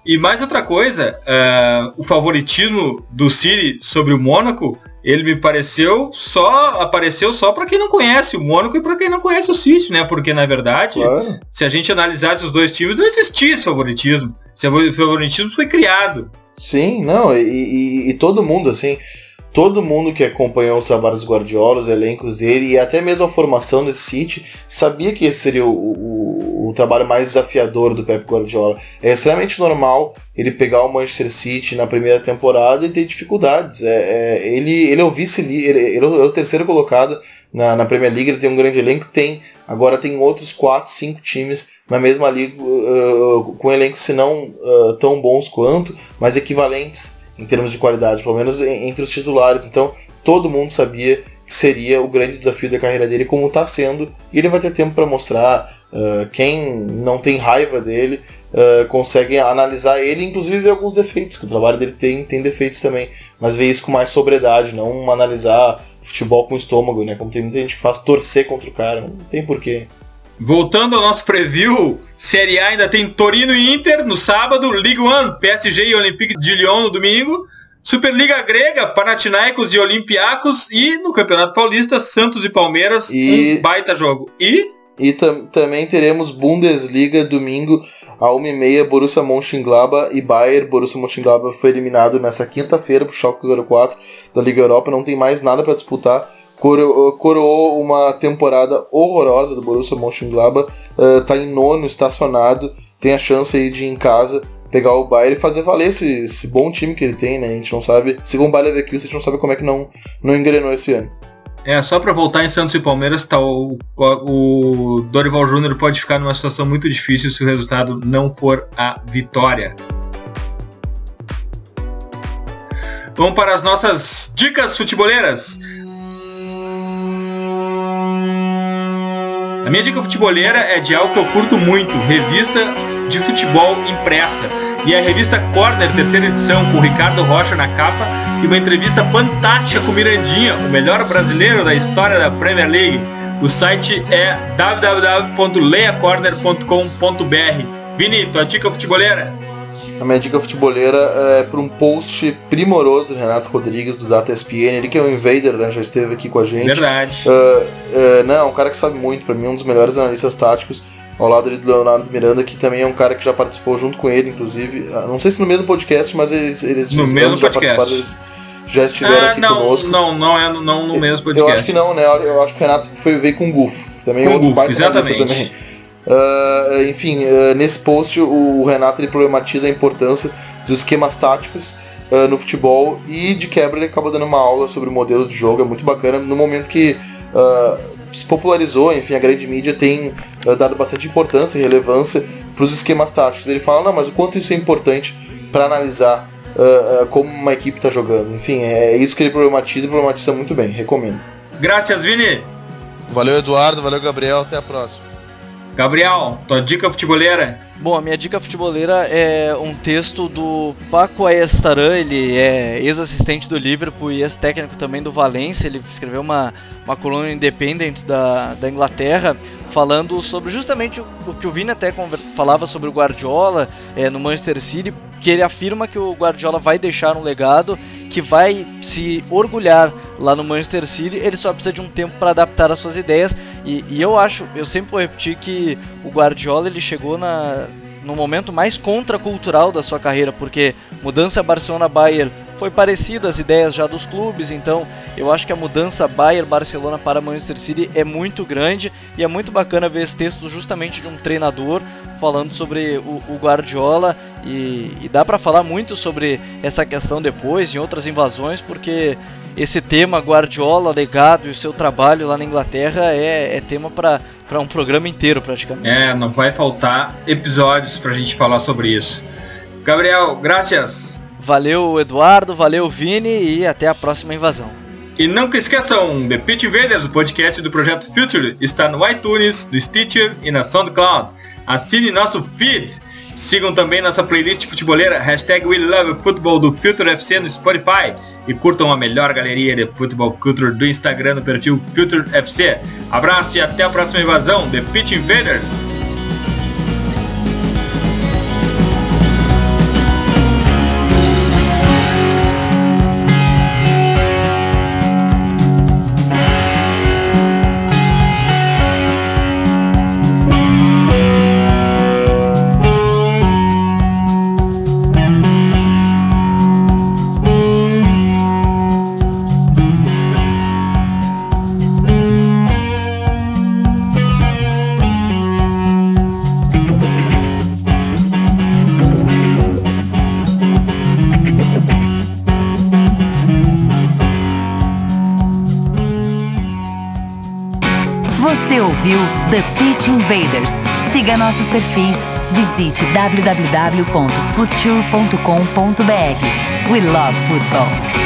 Speaker 1: E mais outra coisa, uh, o favoritismo do City sobre o Mônaco, ele me pareceu só apareceu só para quem não conhece o Mônaco e para quem não conhece o City, né? Porque na verdade, claro. se a gente analisasse os dois times, não existia esse favoritismo. Esse favoritismo foi criado.
Speaker 2: Sim, não, e, e, e todo mundo assim, todo mundo que acompanhou os trabalhos do Guardiola, os elencos dele e até mesmo a formação desse City sabia que esse seria o, o, o, trabalho mais desafiador do Pep Guardiola. É extremamente normal ele pegar o Manchester City na primeira temporada e ter dificuldades. É, é ele, ele é o vice ele, ele é o terceiro colocado na, na Premier League, ele tem um grande elenco, tem agora tem outros 4, 5 times na mesma liga uh, com elencos se não uh, tão bons quanto, mas equivalentes em termos de qualidade, pelo menos entre os titulares. Então, todo mundo sabia que seria o grande desafio da carreira dele, como está sendo, e ele vai ter tempo para mostrar. Uh, quem não tem raiva dele uh, consegue analisar ele, inclusive ver alguns defeitos, que o trabalho dele tem, tem defeitos também, mas ver isso com mais sobriedade, não analisar futebol com estômago, né? Como tem muita gente que faz torcer contra o cara, não tem porquê.
Speaker 1: Voltando ao nosso preview, Série A ainda tem Torino e Inter no sábado, Ligue 1, PSG e Olympique de Lyon no domingo, Superliga Grega, Panathinaikos e Olympiacos e no Campeonato Paulista, Santos e Palmeiras, e... um baita jogo. E
Speaker 2: e tam também teremos Bundesliga domingo a 1h30, Borussia Mönchengladbach e Bayern. Borussia Mönchengladbach foi eliminado nessa quinta-feira pro Schalke 04 da Liga Europa, não tem mais nada para disputar coro coroou uma temporada horrorosa do Borussia Mönchengladbach, uh, tá em nono, estacionado, tem a chance aí de ir em casa pegar o Bayern e fazer valer esse, esse, bom time que ele tem, né? A gente não sabe, segundo o Bayern Leverkusen, a gente não sabe como é que não, não engrenou esse ano.
Speaker 1: É, só para voltar em Santos e Palmeiras, tá, o, o Dorival Júnior pode ficar numa situação muito difícil se o resultado não for a vitória. Vamos para as nossas dicas futeboleiras. A minha dica futeboleira é de algo que eu curto muito, revista de futebol impressa. E a revista Corner, terceira edição, com Ricardo Rocha na capa, e uma entrevista fantástica com Mirandinha, o melhor brasileiro da história da Premier League. O site é www.leiacorner.com.br. Vini, tua dica futeboleira?
Speaker 2: A minha dica futeboleira é para um post primoroso do Renato Rodrigues do Data ESPN, ele que é um invader, né, já esteve aqui com a gente.
Speaker 1: Verdade.
Speaker 2: Uh, uh, não, um cara que sabe muito, para mim um dos melhores analistas táticos, ao lado do Leonardo Miranda, que também é um cara que já participou junto com ele, inclusive. Uh, não sei se no mesmo podcast, mas eles, eles
Speaker 1: no mesmo já participaram.
Speaker 2: Já estiveram ah, aqui
Speaker 1: não,
Speaker 2: conosco.
Speaker 1: Não, não é não no mesmo podcast.
Speaker 2: Eu acho que não, né? Eu acho que o Renato foi, veio com o Gufo. Também
Speaker 1: com
Speaker 2: é
Speaker 1: outro Gufo, exatamente. Também.
Speaker 2: Uh, enfim, uh, nesse post o Renato ele problematiza a importância dos esquemas táticos uh, no futebol e de quebra ele acaba dando uma aula sobre o modelo de jogo, é muito bacana. No momento que se popularizou, enfim, a grande mídia tem dado bastante importância e relevância para os esquemas táticos. Ele fala, não, mas o quanto isso é importante para analisar como uma equipe está jogando. Enfim, é isso que ele problematiza e problematiza muito bem, recomendo.
Speaker 1: Graças, Vini!
Speaker 2: Valeu, Eduardo, valeu, Gabriel, até a próxima.
Speaker 1: Gabriel, tua dica futeboleira?
Speaker 3: Bom, a minha dica futeboleira é um texto do Paco Ayestaran, ele é ex-assistente do Liverpool e ex-técnico também do Valência, ele escreveu uma, uma coluna independente da, da Inglaterra, falando sobre justamente o, que o Vini até falava sobre o Guardiola é, no Manchester City, que ele afirma que o Guardiola vai deixar um legado que vai se orgulhar lá no Manchester City, ele só precisa de um tempo para adaptar as suas ideias. E, e, eu acho, eu sempre vou repetir que o Guardiola ele chegou na, no momento mais contracultural da sua carreira, porque mudança Barcelona-Bayern foi parecida as ideias já dos clubes, então eu acho que a mudança Bayern-Barcelona para Manchester City é muito grande e é muito bacana ver esse texto justamente de um treinador falando sobre o, o Guardiola e, e dá para falar muito sobre essa questão depois em outras invasões, porque esse tema Guardiola, legado e o seu trabalho lá na Inglaterra é, é tema para um programa inteiro praticamente.
Speaker 1: É, não vai faltar episódios para a gente falar sobre isso. Gabriel, graças.
Speaker 3: Valeu, Eduardo, valeu, Vini e até a próxima invasão.
Speaker 1: E não que esqueçam, The Pitch Invaders, o podcast do projeto Future, está no iTunes, no Stitcher e na SoundCloud. Assine nosso feed. Sigam também nossa playlist futeboleira, hashtag We Love Football do Future FC no Spotify e curtam a melhor galeria de futebol culture do Instagram no perfil Future FC. Abraço e até a próxima invasão, The Pitch!
Speaker 4: Invaders. Siga nossos perfis. Visite www.future.com.br. We love football.